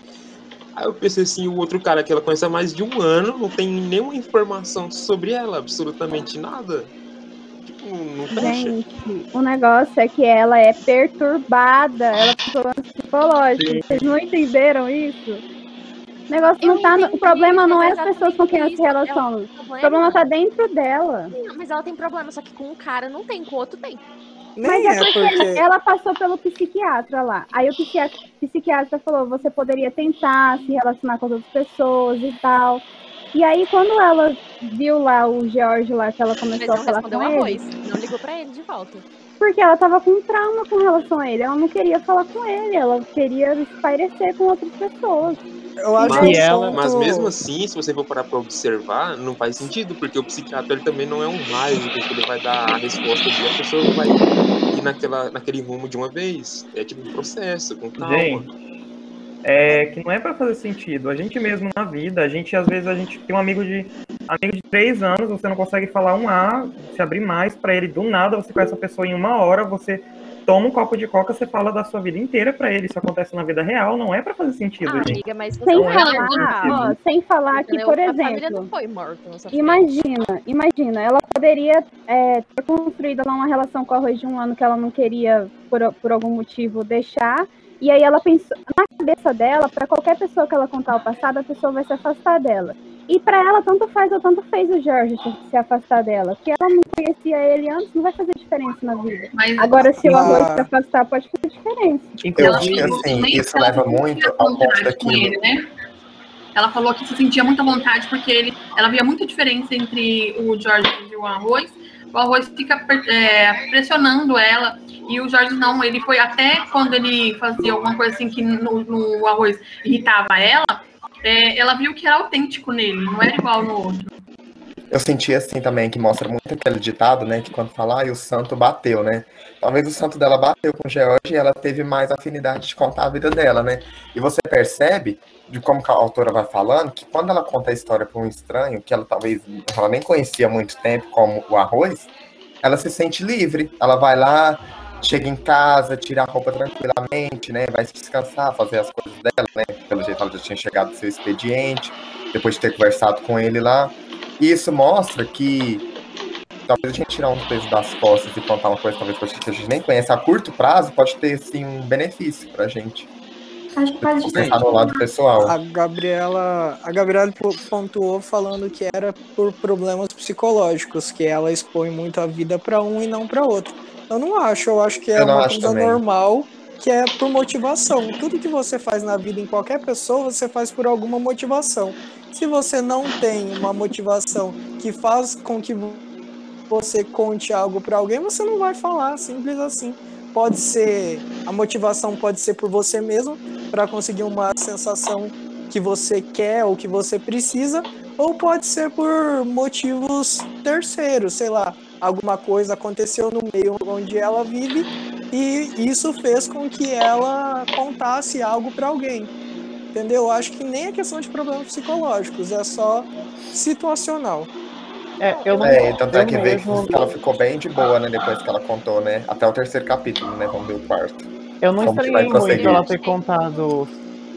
Aí eu pensei assim, o outro cara que ela conhece há mais de um ano não tem nenhuma informação sobre ela, absolutamente nada. Tipo, não fecha. Gente, o negócio é que ela é perturbada, ela tem problemas psicológicos. Vocês não entenderam isso? O negócio não tá. no- O problema não é as pessoas com quem ela se relaciona. O problema tá dentro dela. Não, mas ela tem problema, só que com um cara não tem, com o outro tem. Mas é porque ela passou pelo psiquiatra lá. Aí o psiquiatra, psiquiatra falou: você poderia tentar se relacionar com as outras pessoas e tal. E aí, quando ela viu lá o George lá, que ela Mas começou a falar com ele, arroz. Não ligou pra ele de volta. porque ela tava com um trauma com relação a ele. Ela não queria falar com ele, ela queria espairecer com outras pessoas. Eu mas, mas mesmo assim, se você for parar pra observar, não faz sentido, porque o psiquiatra ele também não é um mágico que ele vai dar a resposta e a pessoa vai naquela, naquele rumo de uma vez. É tipo um processo, com calma. Gente, é que não é pra fazer sentido. A gente mesmo na vida, a gente às vezes a gente tem um amigo de amigo de três anos, você não consegue falar um A, se abrir mais pra ele do nada, você conhece a pessoa em uma hora, você toma um copo de coca, você fala da sua vida inteira pra ele. Isso acontece na vida real, não é pra fazer sentido, Ah, gente. amiga, mas Sem não é falar, ó, sem falar que, por A família exemplo, não foi morta. Imagina, imagina, ela poderia é, ter construído lá uma relação com a Arroz de um ano que ela não queria, por, por algum motivo, deixar. E aí ela pensou, na cabeça dela, para qualquer pessoa que ela contar o passado, a pessoa vai se afastar dela. E pra ela, tanto faz ou tanto fez o Jorge se afastar dela. Porque ela não conhecia ele antes, não vai fazer diferença na vida. Mas- Agora, se o Ah. arroz se afastar, pode fazer diferença. Eu acho que assim, isso leva muito ao ponto daquilo. ele, né? Ela falou que se sentia muita vontade porque ele, ela via muita diferença entre o Jorge e o Arroz. O Arroz fica é, pressionando ela e o Jorge não. Ele foi até quando ele fazia alguma coisa assim que no, no Arroz irritava ela, é, ela viu que era autêntico nele, não era igual no outro. Eu senti assim também, que mostra muito aquele ditado, né? Que quando fala, ah, o santo bateu, né? Talvez o santo dela bateu com George e ela teve mais afinidade de contar a vida dela, né? E você percebe, de como a autora vai falando, que quando ela conta a história para um estranho, que ela talvez ela nem conhecia há muito tempo, como o arroz, ela se sente livre. Ela vai lá, chega em casa, tira a roupa tranquilamente, né? Vai se descansar, fazer as coisas dela, né? Pelo jeito ela já tinha chegado do seu expediente, depois de ter conversado com ele lá. E isso mostra que talvez a gente tirar um peso das costas e contar uma coisa talvez que a gente nem conhece a curto prazo pode ter sim um benefício pra gente. Acho que pode Pensar no lado pessoal. A Gabriela, a Gabriela po- pontuou falando que era por problemas psicológicos, que ela expõe muito a vida para um e não para outro. Eu não acho, eu acho que é uma coisa também. normal, que é por motivação. Tudo que você faz na vida em qualquer pessoa, você faz por alguma motivação. Se você não tem uma motivação que faz com que você conte algo para alguém, você não vai falar, simples assim. Pode ser, a motivação pode ser por você mesmo, para conseguir uma sensação que você quer ou que você precisa, ou pode ser por motivos terceiros, sei lá, alguma coisa aconteceu no meio onde ela vive e isso fez com que ela contasse algo para alguém. Entendeu? Eu acho que nem é questão de problemas psicológicos, é só situacional. É, eu não, É, tanto é eu que mesmo- que ela ficou bem de boa, né? Depois que ela contou, né? Até o terceiro capítulo, né? Vamos ver o quarto. Eu não Como estranhei muito ela ter contado.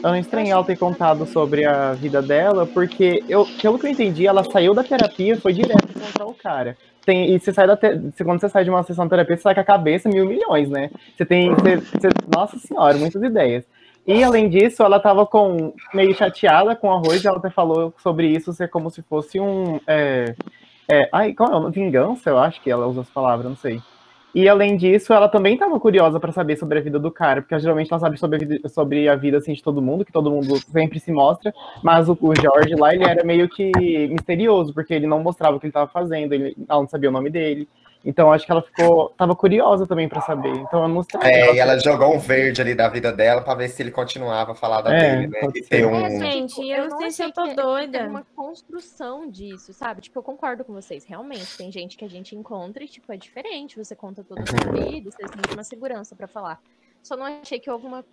Eu não estranhei ela ter contado sobre a vida dela, porque eu, pelo que eu entendi, ela saiu da terapia e foi direto encontrar o cara. Tem, e você sai da te- quando você sai de uma sessão de terapia, você sai com a cabeça mil milhões, né? Você tem. você- você- nossa senhora, muitas ideias. E além disso, ela tava com meio chateada com o arroz, e ela até falou sobre isso ser como se fosse um. É, é, ai, qual é? Vingança, eu acho que ela usa as palavras, não sei. E além disso, ela também estava curiosa para saber sobre a vida do cara, porque geralmente ela sabe sobre a vida, sobre a vida assim, de todo mundo, que todo mundo sempre se mostra, mas o, o George lá, ele era meio que misterioso, porque ele não mostrava o que ele estava fazendo, ele, ela não sabia o nome dele. Então acho que ela ficou, tava curiosa também para saber. Então eu não sei. É, e ela jogou um verde ali da vida dela pra ver se ele continuava a falar da É, dele, né? E ter É, um. gente, Gente, eu eu não sei se eu tô que doida. uma construção disso, sabe? Tipo, eu concordo com vocês, realmente. Tem gente que a gente encontra e, tipo, é diferente. Você conta toda a sua vida, você sente uma segurança pra falar. Só não achei que houve uma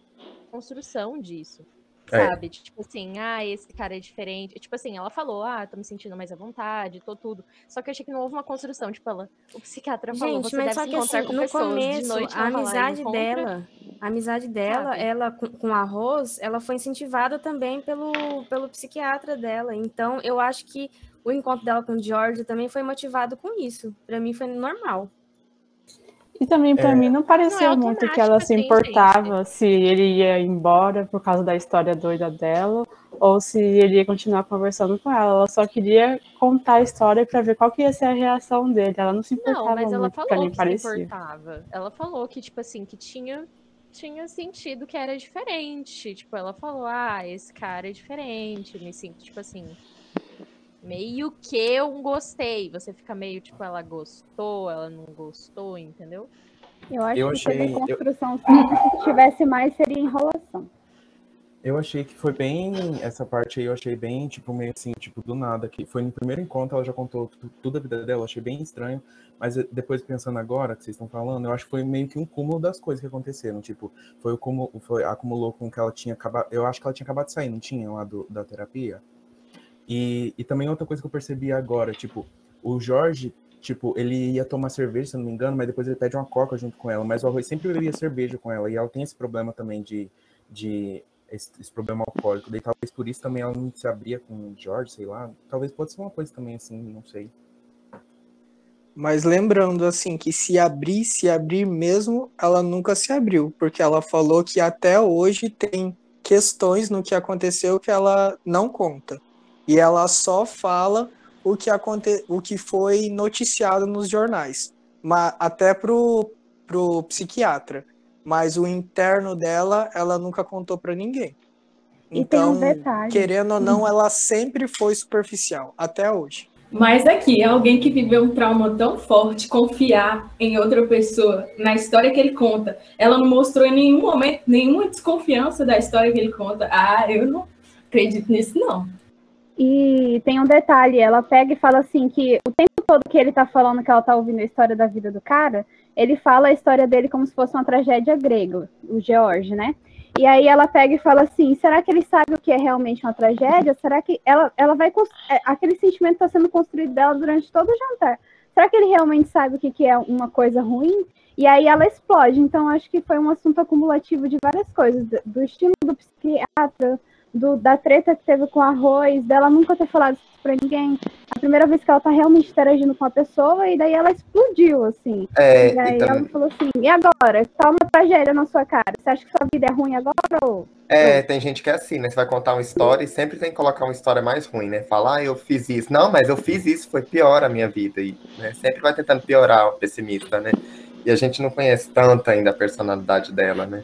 construção disso. É. Sabe? De, Tipo assim, ah, esse cara é diferente. Tipo assim, ela falou, ah, tô me sentindo mais à vontade, tô tudo. Só que eu achei que não houve uma construção. Tipo, ela, o psiquiatra falou, Gente, você mas deve só se que encontrar assim, com no pessoas de começo, noite. a amizade dela, a amizade dela, Sabe? ela com, com arroz, ela foi incentivada também pelo, pelo psiquiatra dela. Então, eu acho que o encontro dela com o George também foi motivado com isso. Pra mim foi normal. E também pra É. mim não pareceu Não é muito que ela se assim, importava se ele ia embora por causa da história doida dela ou se ele ia continuar conversando com ela. Ela só queria contar a história pra ver qual que ia ser a reação dele. Ela não se importava Não, mas ela falou mim que parecia. se importava. Ela falou que, tipo assim, que tinha, tinha sentido que era diferente. Tipo, ela falou, ah, esse cara é diferente, me sinto, tipo assim, meio que eu gostei. Você fica meio, tipo, ela gostou, ela não gostou, entendeu? Eu acho Eu que foi achei- construção, sim. Se tivesse mais, seria enrolação. Eu achei que foi bem. Essa parte aí eu achei bem, tipo, meio assim, tipo, do nada. Que foi no primeiro encontro, ela já contou tudo a vida dela, eu achei bem estranho. Mas depois pensando agora que vocês estão falando, eu acho que foi meio que um cúmulo das coisas que aconteceram. Tipo, foi o cúmulo, foi, acumulou com que ela tinha acabado. Eu acho que ela tinha acabado de sair, não tinha lá do, da terapia? E, e também outra coisa que eu percebi agora, tipo, o Jorge, tipo, ele ia tomar cerveja, se não me engano, mas depois ele pede uma coca junto com ela. Mas o arroz sempre bebia cerveja com ela. E ela tem esse problema também de. de esse, esse problema alcoólico. Daí talvez por isso também ela não se abria com o George, sei lá. Talvez pode ser uma coisa também assim, não sei. Mas lembrando, assim, que se abrir, se abrir mesmo, ela nunca se abriu, porque ela falou que até hoje tem questões no que aconteceu que ela não conta. E ela só fala o que, aconte... o que foi noticiado nos jornais, mas até pro, pro psiquiatra. Mas o interno dela, ela nunca contou para ninguém. E tem um Então, detalhe. querendo ou não, ela sempre foi superficial, até hoje. Mas aqui, alguém que viveu um trauma tão forte, confiar em outra pessoa, na história que ele conta, ela não mostrou em nenhum momento nenhuma desconfiança da história que ele conta. Ah, eu não acredito nisso, não. E tem um detalhe, ela pega e fala assim que o tempo todo que ele tá falando que ela tá ouvindo a história da vida do cara, ele fala a história dele como se fosse uma tragédia grega, o George, né? E aí ela pega e fala assim, será que ele sabe o que é realmente uma tragédia? Será que ela, ela vai... é, Aquele sentimento está sendo construído dela durante todo o jantar. Será que ele realmente sabe o que, que é uma coisa ruim? E aí ela explode. Então acho que foi um assunto acumulativo de várias coisas, do estilo do psiquiatra, do, da treta que teve com o arroz, dela nunca ter falado isso pra ninguém. A primeira vez que ela tá realmente interagindo com a pessoa, e daí ela explodiu, assim. É, e aí e também- ela falou assim, e agora? Tá uma tragédia na sua cara. Você acha que sua vida é ruim agora ou... É, tem gente que é assim, né? Você vai contar uma história e sempre tem que colocar uma história mais ruim, né? Falar, ah, eu fiz isso. Não, mas eu fiz isso, foi pior a minha vida. E, né? Sempre vai tentando piorar o pessimista, né? E a gente não conhece tanto ainda a personalidade dela, né?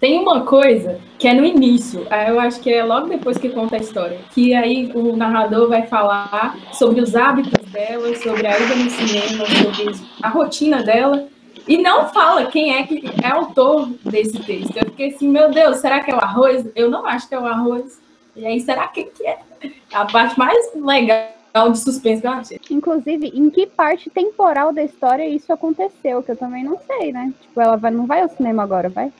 Tem uma coisa que é no início, aí eu acho que é logo depois que conta a história, que aí o narrador vai falar sobre os hábitos dela, sobre a ida no cinema, sobre a rotina dela, e não fala quem é que é autor desse texto. Eu fiquei assim, meu Deus, será que é o arroz? Eu não acho que é o arroz. E aí, será que, que é? A parte mais legal de suspense que eu achei. Inclusive, em que parte temporal da história isso aconteceu? Que eu também não sei, né? Tipo, ela vai, não vai ao cinema agora, vai?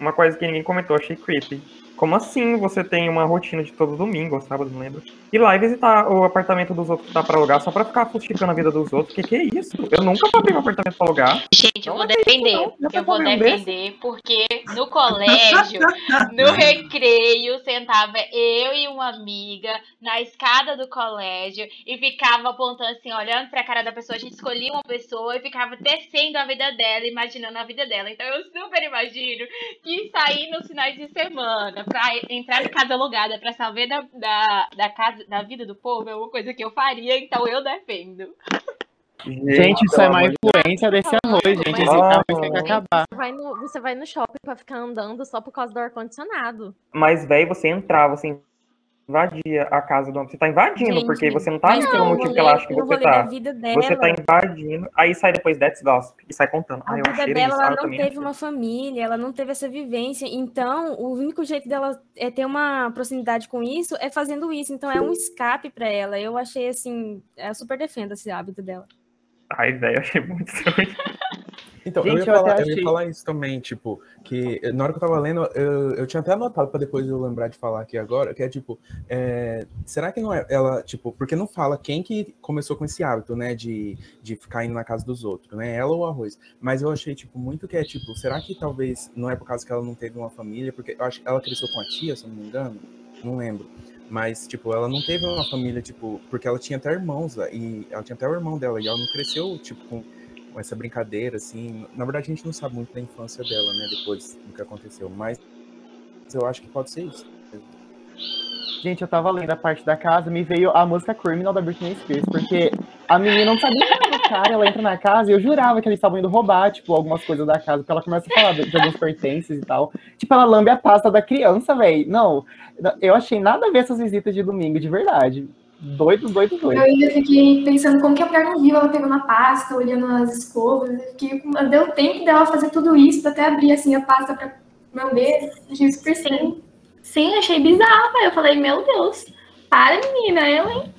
Uma coisa que ninguém comentou, achei creepy. Como assim você tem uma rotina de todo domingo ou sábado, não lembro? E lá e visitar o apartamento dos outros que dá pra alugar só pra ficar fuxicando a vida dos outros? Que que é isso? Eu nunca abrir um apartamento pra alugar. Gente, eu vou defender. Eu vou defender porque no colégio, no recreio, sentava eu e uma amiga na escada do colégio e ficava apontando assim, olhando pra cara da pessoa. A gente escolhia uma pessoa e ficava tecendo a vida dela, imaginando a vida dela. Então eu super imagino que sair nos finais de semana pra entrar em casa alugada pra saber da, da, da, casa, da vida do povo é uma coisa que eu faria, então eu defendo. Gente, isso é uma influência desse arroz, gente. Esse arroz tem que acabar. Você vai, no, você vai no shopping pra ficar andando só por causa do ar-condicionado. Mas, velho, você entrar, você invadia a casa do homem. Você tá invadindo, Gente, porque você não tá indo pelo motivo que ela acha que você tá. Você tá invadindo, aí sai depois That's Gossip e sai contando. A vida achei dela, isso. ela não teve uma família, ela não teve essa vivência. Então, o único jeito dela é ter uma proximidade com isso é fazendo isso. Então, é um escape para ela. Eu achei assim, eu super defendo esse hábito dela. Ai, velho, eu achei muito. Então, Gente, eu, ia eu falar, até eu ia achei- falar isso também, tipo, que na hora que eu tava lendo, eu, eu tinha até anotado pra depois eu lembrar de falar aqui agora, que é tipo, é, será que não é ela, tipo, porque não fala quem que começou com esse hábito, né, de, de ficar indo na casa dos outros, né, ela ou o arroz. Mas eu achei, tipo, muito que é, tipo, será que talvez não é por causa que ela não teve uma família, porque eu acho que ela cresceu com a tia, se eu não me engano, não lembro. Mas, tipo, ela não teve uma família, tipo, porque ela tinha até irmãos, e ela tinha até o irmão dela, e ela não cresceu, tipo, com, com essa brincadeira, assim. Na verdade, a gente não sabe muito da infância dela, né, depois do que aconteceu, mas eu acho que pode ser isso. Gente, eu tava lendo a parte da casa, me veio a música Criminal da Britney Spears, porque a menina não sabia nada do cara, ela entra na casa e eu jurava que eles estavam indo roubar, tipo, algumas coisas da casa, porque ela começa a falar de, de alguns pertences e tal. Tipo, ela lambe a pasta da criança, velho. Não, eu achei nada a ver essas visitas de domingo, de verdade. Doido, doido, doido. Eu ainda fiquei pensando como que a mulher não viu ela pegando a pasta, olhando as escovas. Eu fiquei, deu tempo dela fazer tudo isso, até abrir assim a pasta pra lamber. Achei super Sim, sim, achei bizarro. Eu falei, meu Deus, para menina, eu, hein?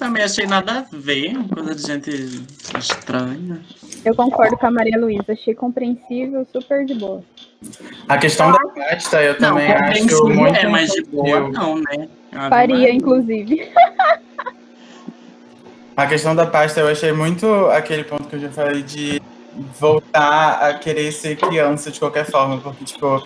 Também achei nada a ver, coisa de gente estranha. Eu concordo com a Maria Luísa, achei compreensível, super de boa. A questão da pasta eu Não, também acho muito é, mas de boa não, né? Ave Faria, Maria. inclusive. A questão da pasta eu achei muito aquele ponto que eu já falei de voltar a querer ser criança de qualquer forma, porque, tipo,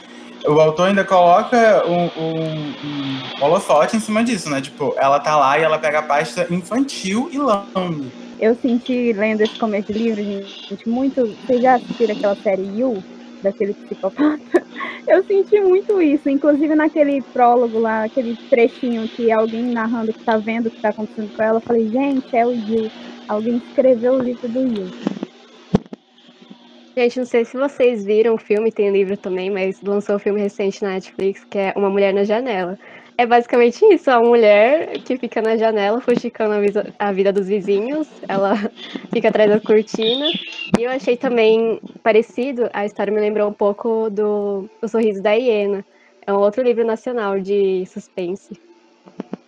o autor ainda coloca um, um, um holofote em cima disso, né? Tipo, ela tá lá e ela pega a pasta infantil e lambe. Eu senti, lendo esse começo de livro, gente, muito. Vocês já assistiram aquela série You? daquele psicopata. Eu senti muito isso, inclusive naquele prólogo lá, aquele trechinho que alguém narrando que tá vendo o que tá acontecendo com ela, eu falei, gente, é o Gil. Alguém escreveu o livro do Gil. Gente, não sei se vocês viram o filme, tem livro também, mas lançou um filme recente na Netflix que é Uma Mulher na Janela. É basicamente isso, a mulher que fica na janela fuxicando a, a vida dos vizinhos, ela fica atrás da cortina. E eu achei também parecido, a história me lembrou um pouco do O Sorriso da Hiena. É um outro livro nacional de suspense.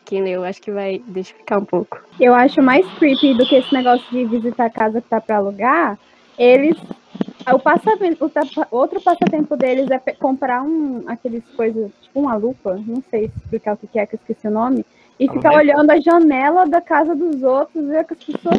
Quem leu, acho que vai identificar um pouco. Eu acho mais creepy do que esse negócio de visitar a casa que tá pra alugar. Eles. O passatempo, o tapa- outro passatempo deles é comprar um, aqueles coisas, tipo uma lupa, não sei explicar o que é, que eu esqueci o nome, e ficar olhando a janela da casa dos outros, ver que as pessoas.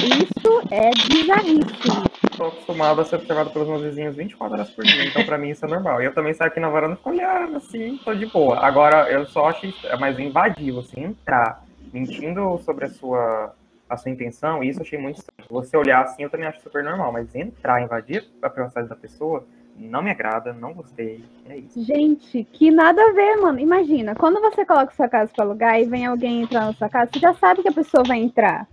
Isso é bizarríssimo. Estou acostumado a ser observado pelos meus vizinhos 24 horas por dia, então pra mim isso é normal. E eu também saio aqui na varanda e fico olhando assim, tô de boa. Agora, eu só acho é mais invadivo, assim, entrar mentindo sobre a sua, a sua intenção, isso eu achei muito estranho. Você olhar assim, eu também acho super normal, mas entrar, invadir a privacidade da pessoa, não me agrada, não gostei, é isso. Gente, que nada a ver, mano. Imagina, quando você coloca sua casa para alugar e vem alguém entrar na sua casa, você já sabe que a pessoa vai entrar.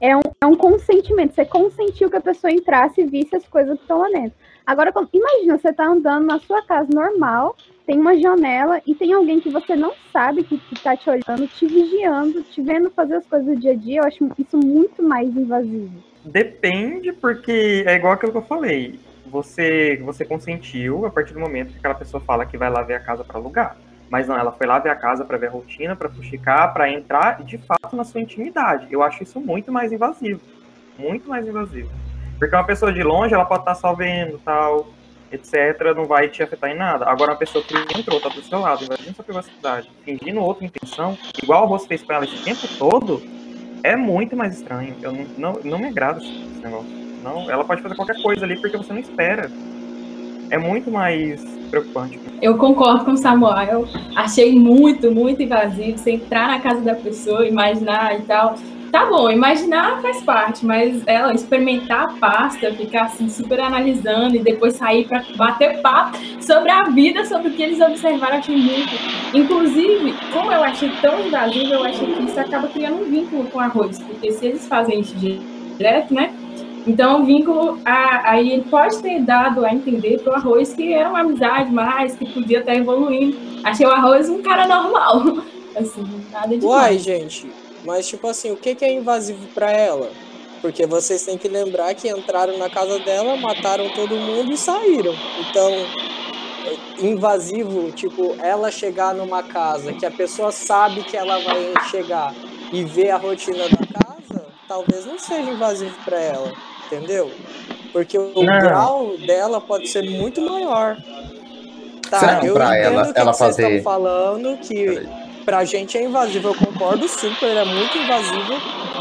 É um, é um consentimento. Você consentiu que a pessoa entrasse e visse as coisas que estão lá dentro. Agora, imagina, você tá andando na sua casa normal, tem uma janela e tem alguém que você não sabe que, que tá te olhando, te vigiando, te vendo fazer as coisas do dia a dia. Eu acho isso muito mais invasivo. Depende, porque é igual aquilo que eu falei. Você, você consentiu a partir do momento que aquela pessoa fala que vai lá ver a casa para alugar. Mas não, ela foi lá ver a casa para ver a rotina, para fuxicar, para entrar de fato na sua intimidade. Eu acho isso muito mais invasivo. Muito mais invasivo. Porque uma pessoa de longe, ela pode estar só vendo, tal, etc, não vai te afetar em nada. Agora, uma pessoa que entrou, tá do seu lado, invadindo sua privacidade, fingindo outra intenção, igual você fez com ela esse tempo todo, é muito mais estranho. Eu não, não, não me agrada esse negócio. Não, ela pode fazer qualquer coisa ali porque você não espera. É muito mais preocupante. Eu concordo com o Samuel. Achei muito, muito invasivo. Você entrar na casa da pessoa, imaginar e tal. Tá bom, imaginar faz parte, mas ela experimentar a pasta, ficar assim super analisando e depois sair para bater papo sobre a vida, sobre o que eles observaram, achei muito. Inclusive, como eu achei tão invasivo, eu achei que isso acaba criando um vínculo com o arroz, porque se eles fazem isso direto, né? Então, o vínculo, a- aí ele pode ter dado a entender pro Arroz que era uma amizade mais, que podia estar evoluindo. Achei o Arroz um cara normal. Assim, nada de Uai, gente, mas tipo assim, o que, que é invasivo pra ela? Porque vocês têm que lembrar que entraram na casa dela, mataram todo mundo e saíram. Então, é invasivo, tipo, ela chegar numa casa que a pessoa sabe que ela vai chegar e ver a rotina da casa, talvez não seja invasivo pra ela, entendeu? Porque o Não. grau dela pode ser muito maior. Tá, Será eu pra entendo ela- o que ela que vocês fazer- estão falando, que pra gente é invasivo, eu concordo super, é muito invasivo,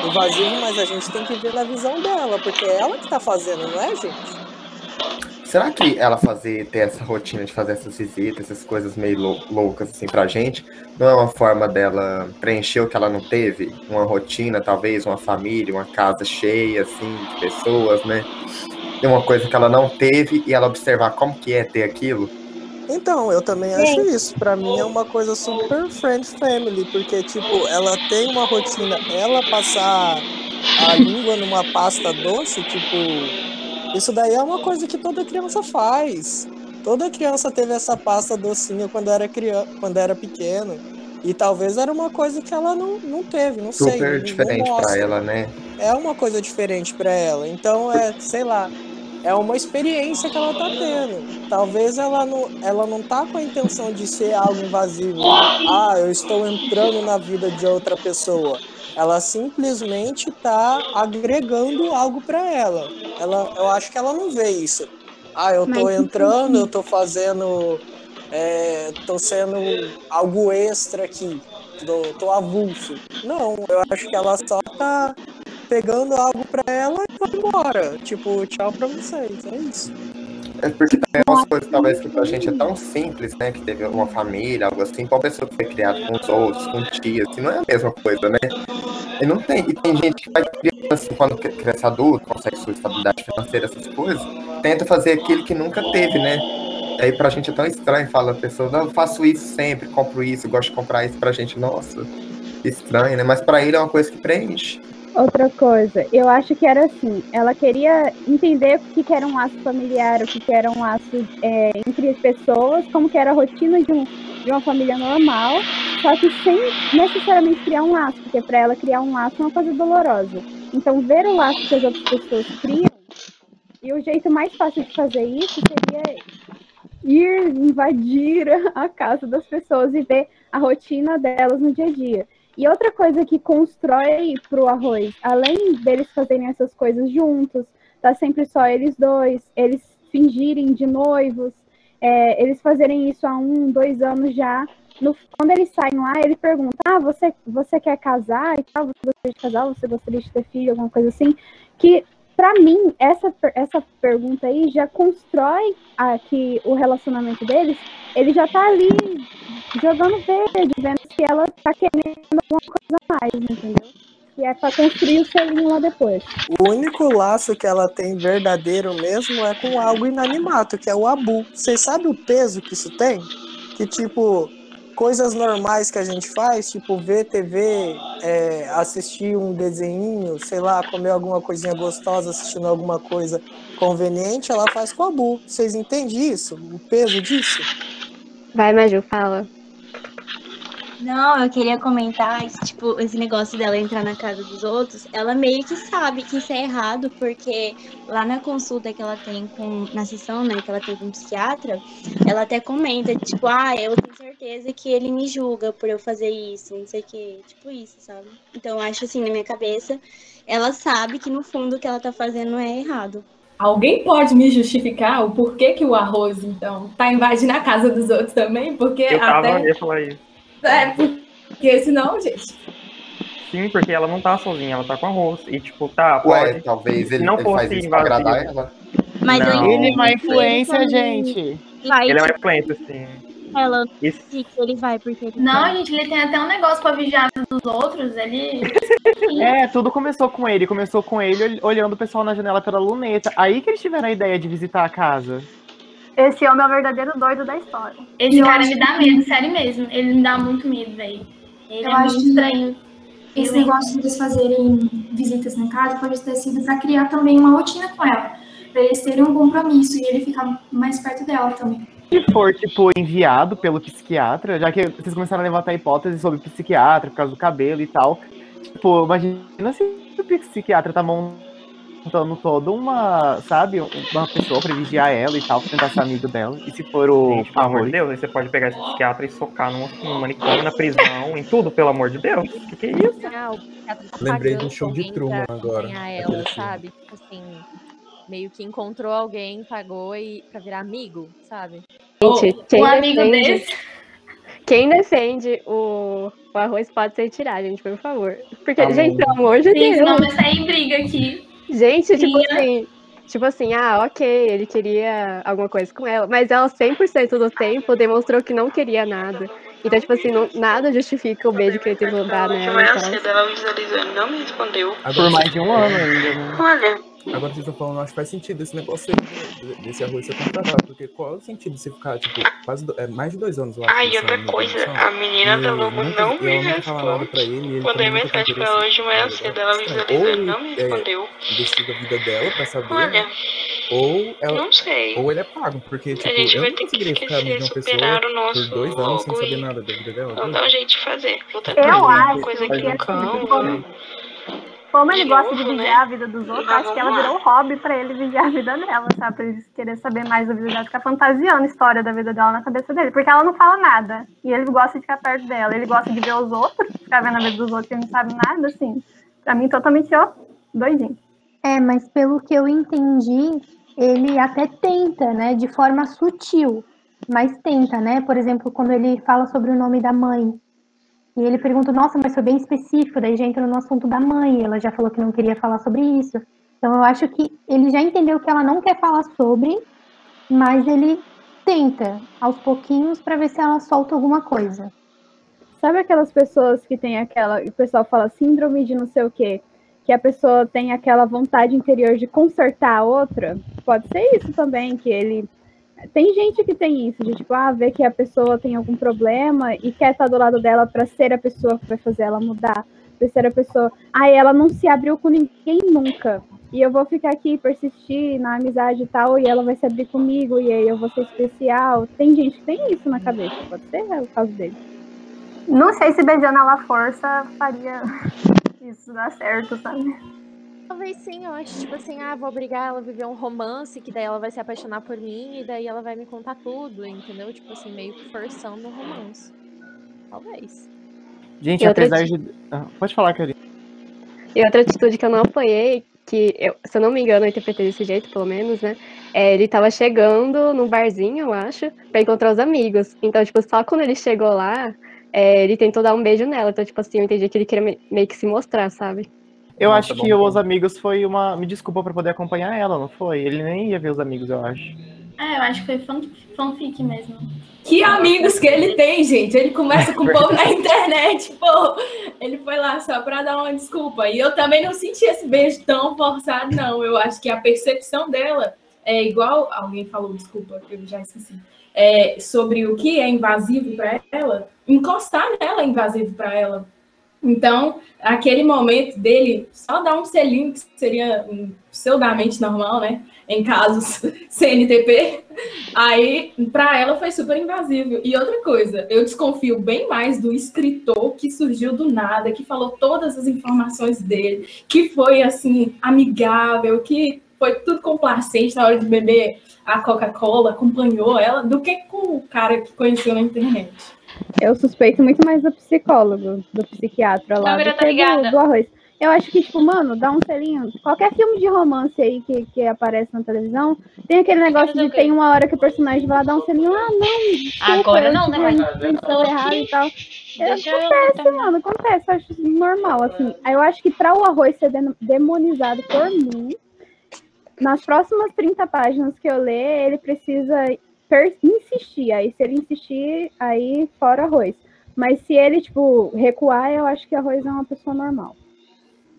invasivo, mas a gente tem que ver na visão dela, porque é ela que tá fazendo, não é, gente? Será que ela fazer, ter essa rotina de fazer essas visitas, essas coisas meio lou- loucas assim pra gente, não é uma forma dela preencher o que ela não teve? Uma rotina, talvez, uma família, uma casa cheia, assim, de pessoas, né? E uma coisa que ela não teve e ela observar como que é ter aquilo? Então, eu também acho isso. Pra mim é uma coisa super friend family, porque, tipo, ela tem uma rotina, ela passar a língua numa pasta doce, tipo, isso daí é uma coisa que toda criança faz. Toda criança teve essa pasta docinha quando era criança, quando era pequeno. E talvez era uma coisa que ela não, não teve, não sei. Super diferente mostra. ela, né? É uma coisa diferente pra ela. Então é, sei lá, é uma experiência que ela tá tendo. Talvez ela não, ela não tá com a intenção de ser algo invasivo. Ah, eu estou entrando na vida de outra pessoa. Ela simplesmente tá agregando algo pra ela. Ela, eu acho que ela não vê isso. Ah, eu isso entrando, eu tô fazendo, é, tô sendo algo extra aqui. Tô, tô avulso. Não, eu acho que ela só tá pegando algo pra ela e vai embora. Tipo, tchau pra vocês. É isso. É porque tem umas coisas, talvez, que pra gente é tão simples, né? Que teve uma família, algo assim, uma pessoa que foi criada com os outros, com tias, que não é a mesma coisa, né? E não tem. E tem gente que vai criando assim, quando cresce adulto, consegue sua estabilidade financeira, essas coisas, tenta fazer aquilo que nunca teve, né? Aí pra gente é tão estranho, fala a pessoa, não, eu faço isso sempre, compro isso, gosto de comprar isso pra gente, nossa, estranho, né? Mas pra ele é uma coisa que preenche. Outra coisa, eu acho que era assim, ela queria entender o que, era um laço familiar, o que, que era um laço é, entre as pessoas, como que era a rotina de, um, de uma família normal, só que sem necessariamente criar um laço, porque para ela criar um laço é uma coisa dolorosa. Então, ver o laço que as outras pessoas criam, e o jeito mais fácil de fazer isso seria ir invadir a casa das pessoas e ver a rotina delas no dia a dia. E outra coisa que constrói pro arroz, além deles fazerem essas coisas juntos, tá sempre só eles dois, eles fingirem de noivos, é, eles fazerem isso há um, dois anos já. No, quando eles saem lá, ele pergunta: Ah, você, você quer casar e tal? Você gostaria de casar? Você gostaria de ter filho? Alguma coisa assim. Que, para mim, essa, essa pergunta aí já constrói a, que o relacionamento deles, ele já tá ali jogando verde, vendo se ela tá querendo alguma coisa mais, entendeu? E é pra construir o selinho lá depois. O único laço que ela tem verdadeiro mesmo é com algo inanimado, que é o abu. Vocês sabem o peso que isso tem? Que, tipo, coisas normais que a gente faz, tipo ver TV, é, assistir um desenho, sei lá, comer alguma coisinha gostosa, assistindo alguma coisa conveniente, ela faz com o abu. Vocês entendem isso? O peso disso? Vai, Maju, fala. Não, eu queria comentar, esse, tipo, esse negócio dela entrar na casa dos outros, ela meio que sabe que isso é errado, porque lá na consulta que ela tem com, na sessão, né, que ela tem com um psiquiatra, ela até comenta, tipo, ah, eu tenho certeza que ele me julga por eu fazer isso, não sei o que, tipo isso, sabe? Então, eu acho assim, na minha cabeça, ela sabe que no fundo o que ela tá fazendo é errado. Alguém pode me justificar o porquê que o arroz, então, tá invadindo a casa dos outros também? Porque Eu tava, até. eu ia falar isso. É, porque senão, gente. Sim, porque ela não tá sozinha, ela tá com a Rose. E tipo, tá, Ué, pode. talvez ele, não ele fosse faz isso pra agradar ela. Mas Não. Ele é uma influência, gente. Vai, Ele é uma tipo, influência, sim. ela Isso. que ele vai porque ele Não, quer. gente, ele tem até um negócio pra vigiar dos outros. Ele. É, tudo começou com ele. Começou com ele ol- olhando o pessoal na janela pela luneta. Aí que eles tiveram a ideia de visitar a casa. Esse homem é o verdadeiro doido da história. Esse Eu cara me dá que- medo, sério mesmo. Ele me dá muito medo, velho. Ele Eu é acho muito estranho. Esse Eu- negócio de eles fazerem visitas na casa pode ter sido para criar também uma rotina com ela, para eles terem um compromisso e ele ficar mais perto dela também. Se for, tipo, enviado pelo psiquiatra, já que vocês começaram a levantar hipóteses sobre psiquiatra por causa do cabelo e tal. Tipo, imagina se o psiquiatra tá montando toda uma, sabe, uma pessoa pra vigiar ela e tal, pra tentar ser amigo dela. E se for o Gente, pelo amor de? Deus, aí você pode pegar esse psiquiatra e socar num, num manicômio, na prisão, em tudo, pelo amor de Deus. O que, que é isso? Ah, tá Lembrei pagando do show de Truman pra agora, ela, sabe? Tipo assim, meio que encontrou alguém, pagou e pra virar amigo, sabe? Gente, quem um amigo defende, desse. Quem defende o, o arroz pode se retirar, gente, por favor. Porque, Tá gente, pelo amor de Sim, Deus. senão vai sair briga aqui. Gente, tipo Minha- assim, tipo assim, ah, ok, ele queria alguma coisa com ela, mas ela 100% do tempo demonstrou que não queria nada. Então, tipo assim, não- nada justifica o beijo que ele tentou dar nela e cedo, ela visualizando não me respondeu. Por mais de um ano ainda, né? Olha, Agora vocês estão falando, acho que faz sentido esse negócio aí, desse arroz ser contratado, porque qual é o sentido de você ficar, tipo, quase do- é, mais de dois anos, acho. ai, nessa- outra coisa, a menina e da Lobo não e me nada pra ele, e ele Mandei mensagem pra ela hoje É, cedo, é ela estranho. visualizando, Ou ele, não me é, respondeu. investiga a vida dela pra saber, Olha, né? Ou ela, não sei. ou ele é pago, porque, tipo, a gente eu vai não ter que ficar de uma pessoa o nosso por dois anos sem saber nada da vida dela. Doido. dar um jeito de fazer. Vou tentar Eu acho coisa que aqui no cão. Como, ele gosta de vigiar né? a vida dos outros, acho que ela virou um hobby pra ele vigiar a vida dela, sabe? Pra ele querer saber mais da vida dela, ficar fantasiando a história da vida dela na cabeça dele. Porque ela não fala nada. E ele gosta de ficar perto dela. Ele gosta de ver os outros, ficar vendo a vida dos outros ele não sabe nada, assim. Pra mim, totalmente, ó, doidinho. É, mas pelo que eu entendi, ele até tenta, né, de forma sutil, mas tenta, né? Por exemplo, quando ele fala sobre o nome da mãe, e ele pergunta, nossa, mas foi bem específico, daí já entra no assunto da mãe, ela já falou que não queria falar sobre isso. Então eu acho que ele já entendeu que ela não quer falar sobre, mas ele tenta aos pouquinhos para ver se ela solta alguma coisa. Sabe aquelas pessoas que tem aquela. O pessoal fala síndrome de não sei o quê? Que a pessoa tem aquela vontade interior de consertar a outra? Pode ser isso também, que ele. Tem gente que tem isso, de tipo, ah, ver que a pessoa tem algum problema e quer estar do lado dela para ser a pessoa que vai fazer ela mudar. Pra ser a pessoa. Ah, ela não se abriu com ninguém nunca. E eu vou ficar aqui, persistir na amizade e tal, e ela vai se abrir comigo, e aí eu vou ser especial. Tem gente que tem isso na cabeça, pode ser o caso dele. Não sei se beijando ela força faria isso dar certo, sabe? Talvez sim, eu acho, tipo assim, ah, vou obrigar ela a viver um romance, que daí ela vai se apaixonar por mim, e daí ela vai me contar tudo, entendeu? Tipo assim, meio que forçando um romance. Talvez. Gente, E outra apesar ati- de. Ah, pode falar, Karine. E outra atitude que eu não apoiei, que eu, se eu não me engano, eu interpretei desse jeito, pelo menos, né? É, ele tava chegando num barzinho, eu acho, pra encontrar os amigos. Então, tipo, só quando ele chegou lá, é, ele tentou dar um beijo nela. Então, tipo assim, eu entendi que ele queria me- meio que se mostrar, sabe? Eu Nossa, acho bom que ponto. os amigos foi uma. Me desculpa pra poder acompanhar ela, não foi? Ele nem ia ver os amigos, eu acho. É, eu acho que foi fan- fanfic mesmo. Que amigos que ele tem, gente. Ele começa com o povo na internet, pô. Ele foi lá só pra dar uma desculpa. E eu também não senti esse beijo tão forçado, não. Eu acho que a percepção dela é igual. Alguém falou, desculpa, eu já esqueci. É, sobre o que é invasivo pra ela, encostar nela é invasivo pra ela. Então, aquele momento dele, só dar um selinho, que seria um, pseudamente normal, né? Em casos CNTP, aí pra ela foi super invasivo. E outra coisa, eu desconfio bem mais do escritor que surgiu do nada, que falou todas as informações dele, que foi assim, amigável, que foi tudo complacente na hora de beber a Coca-Cola, acompanhou ela, do que com o cara que conheceu na internet. Eu suspeito muito mais do psicólogo, do psiquiatra lá, do tá ligada. do arroz. Eu acho que, tipo, mano, dá um selinho. Qualquer filme de romance aí que, que aparece na televisão, tem aquele negócio de tem uma hora que o personagem vai lá dar um selinho. Ah, não, desculpa, Agora não, né? intenção errada e tal. É, Deixa eu acontece, mano, acontece. Eu acho normal, assim. Eu acho que pra o arroz ser de- demonizado por mim, nas próximas 30 páginas que eu ler, ele precisa insistir. Aí, se ele insistir, aí fora arroz. Mas se ele, tipo, recuar, eu acho que arroz é uma pessoa normal.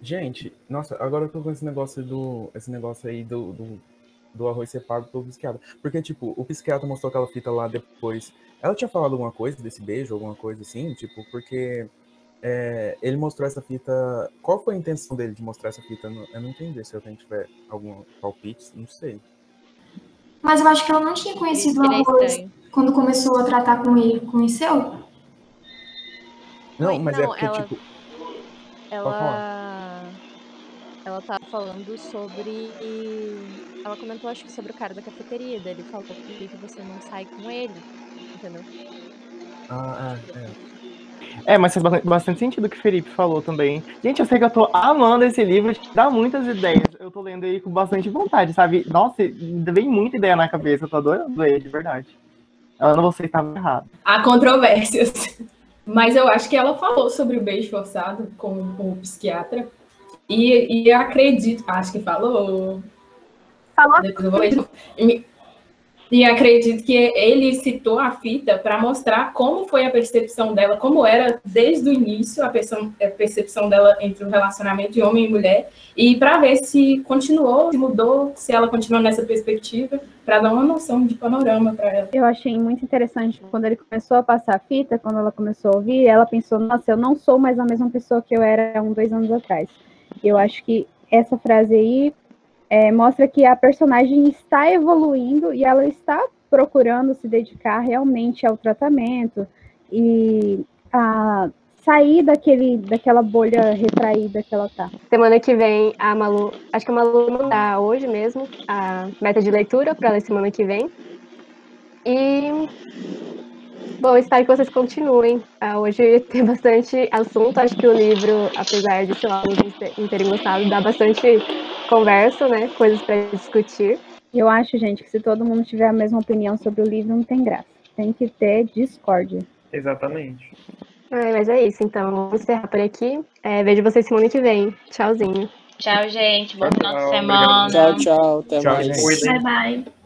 Gente, nossa, agora eu tô com esse negócio do. Esse negócio aí do, do, do arroz ser pago pelo psiquiatra. Porque, tipo, o psiquiatra mostrou aquela fita lá depois. Ela tinha falado alguma coisa desse beijo, alguma coisa assim? Tipo, porque é, ele mostrou essa fita. Qual foi a intenção dele de mostrar essa fita? Eu não- entendi. Se alguém tiver algum palpite, não sei. Mas eu acho que ela não tinha conhecido o é arroz quando começou a tratar com ele. Conheceu? Não, mas é não, porque, ela- tipo. Ela. Ela tava falando sobre. Ela comentou, acho que sobre o cara da cafeteria. Daí ele falou que você não sai com ele. Entendeu? Ah, é, é. É, mas faz bastante- bastante sentido o que o Felipe falou também. Gente, eu sei que eu tô amando esse livro, dá muitas ideias. Eu tô lendo ele com bastante vontade, sabe? Nossa, vem muita ideia na cabeça, eu tô adorando ele, de verdade. Eu não vou ser estava errado. Há controvérsias. Mas eu acho que ela falou sobre o beijo forçado com, com o psiquiatra. E, e eu acredito, acho que falou. Falou. Depois eu vou ler. E, acredito que ele citou a fita para mostrar como foi a percepção dela, como era desde o início a percepção, dela entre o relacionamento de homem e mulher, e para ver se continuou, se mudou, se ela continuou nessa perspectiva, para dar uma noção de panorama para ela. Eu achei muito interessante quando ele começou a passar a fita, quando ela começou a ouvir, ela pensou, nossa, eu não sou mais a mesma pessoa que eu era um, dois anos atrás. Eu acho que essa frase aí é, mostra que a personagem está evoluindo e ela está procurando se dedicar realmente ao tratamento e a sair daquele, daquela bolha retraída que ela tá. Semana que vem, a Malu. Acho que a Malu mandar hoje mesmo a meta de leitura para ler semana que vem. E. Bom, espero que vocês continuem. Ah, hoje tem bastante assunto. Acho que o livro, apesar de, alguns não terem gostado, dá bastante conversa, né? Coisas para discutir. Eu acho, gente, que se todo mundo tiver a mesma opinião sobre o livro, não tem graça. Tem que ter discórdia. Exatamente. Ai, mas é isso, então. Vamos encerrar por aqui. É, vejo vocês semana que vem. Tchauzinho. Tchau, gente. Bom final de semana. Tchau, tchau. Até Tchau, mais. gente. Bye, bye.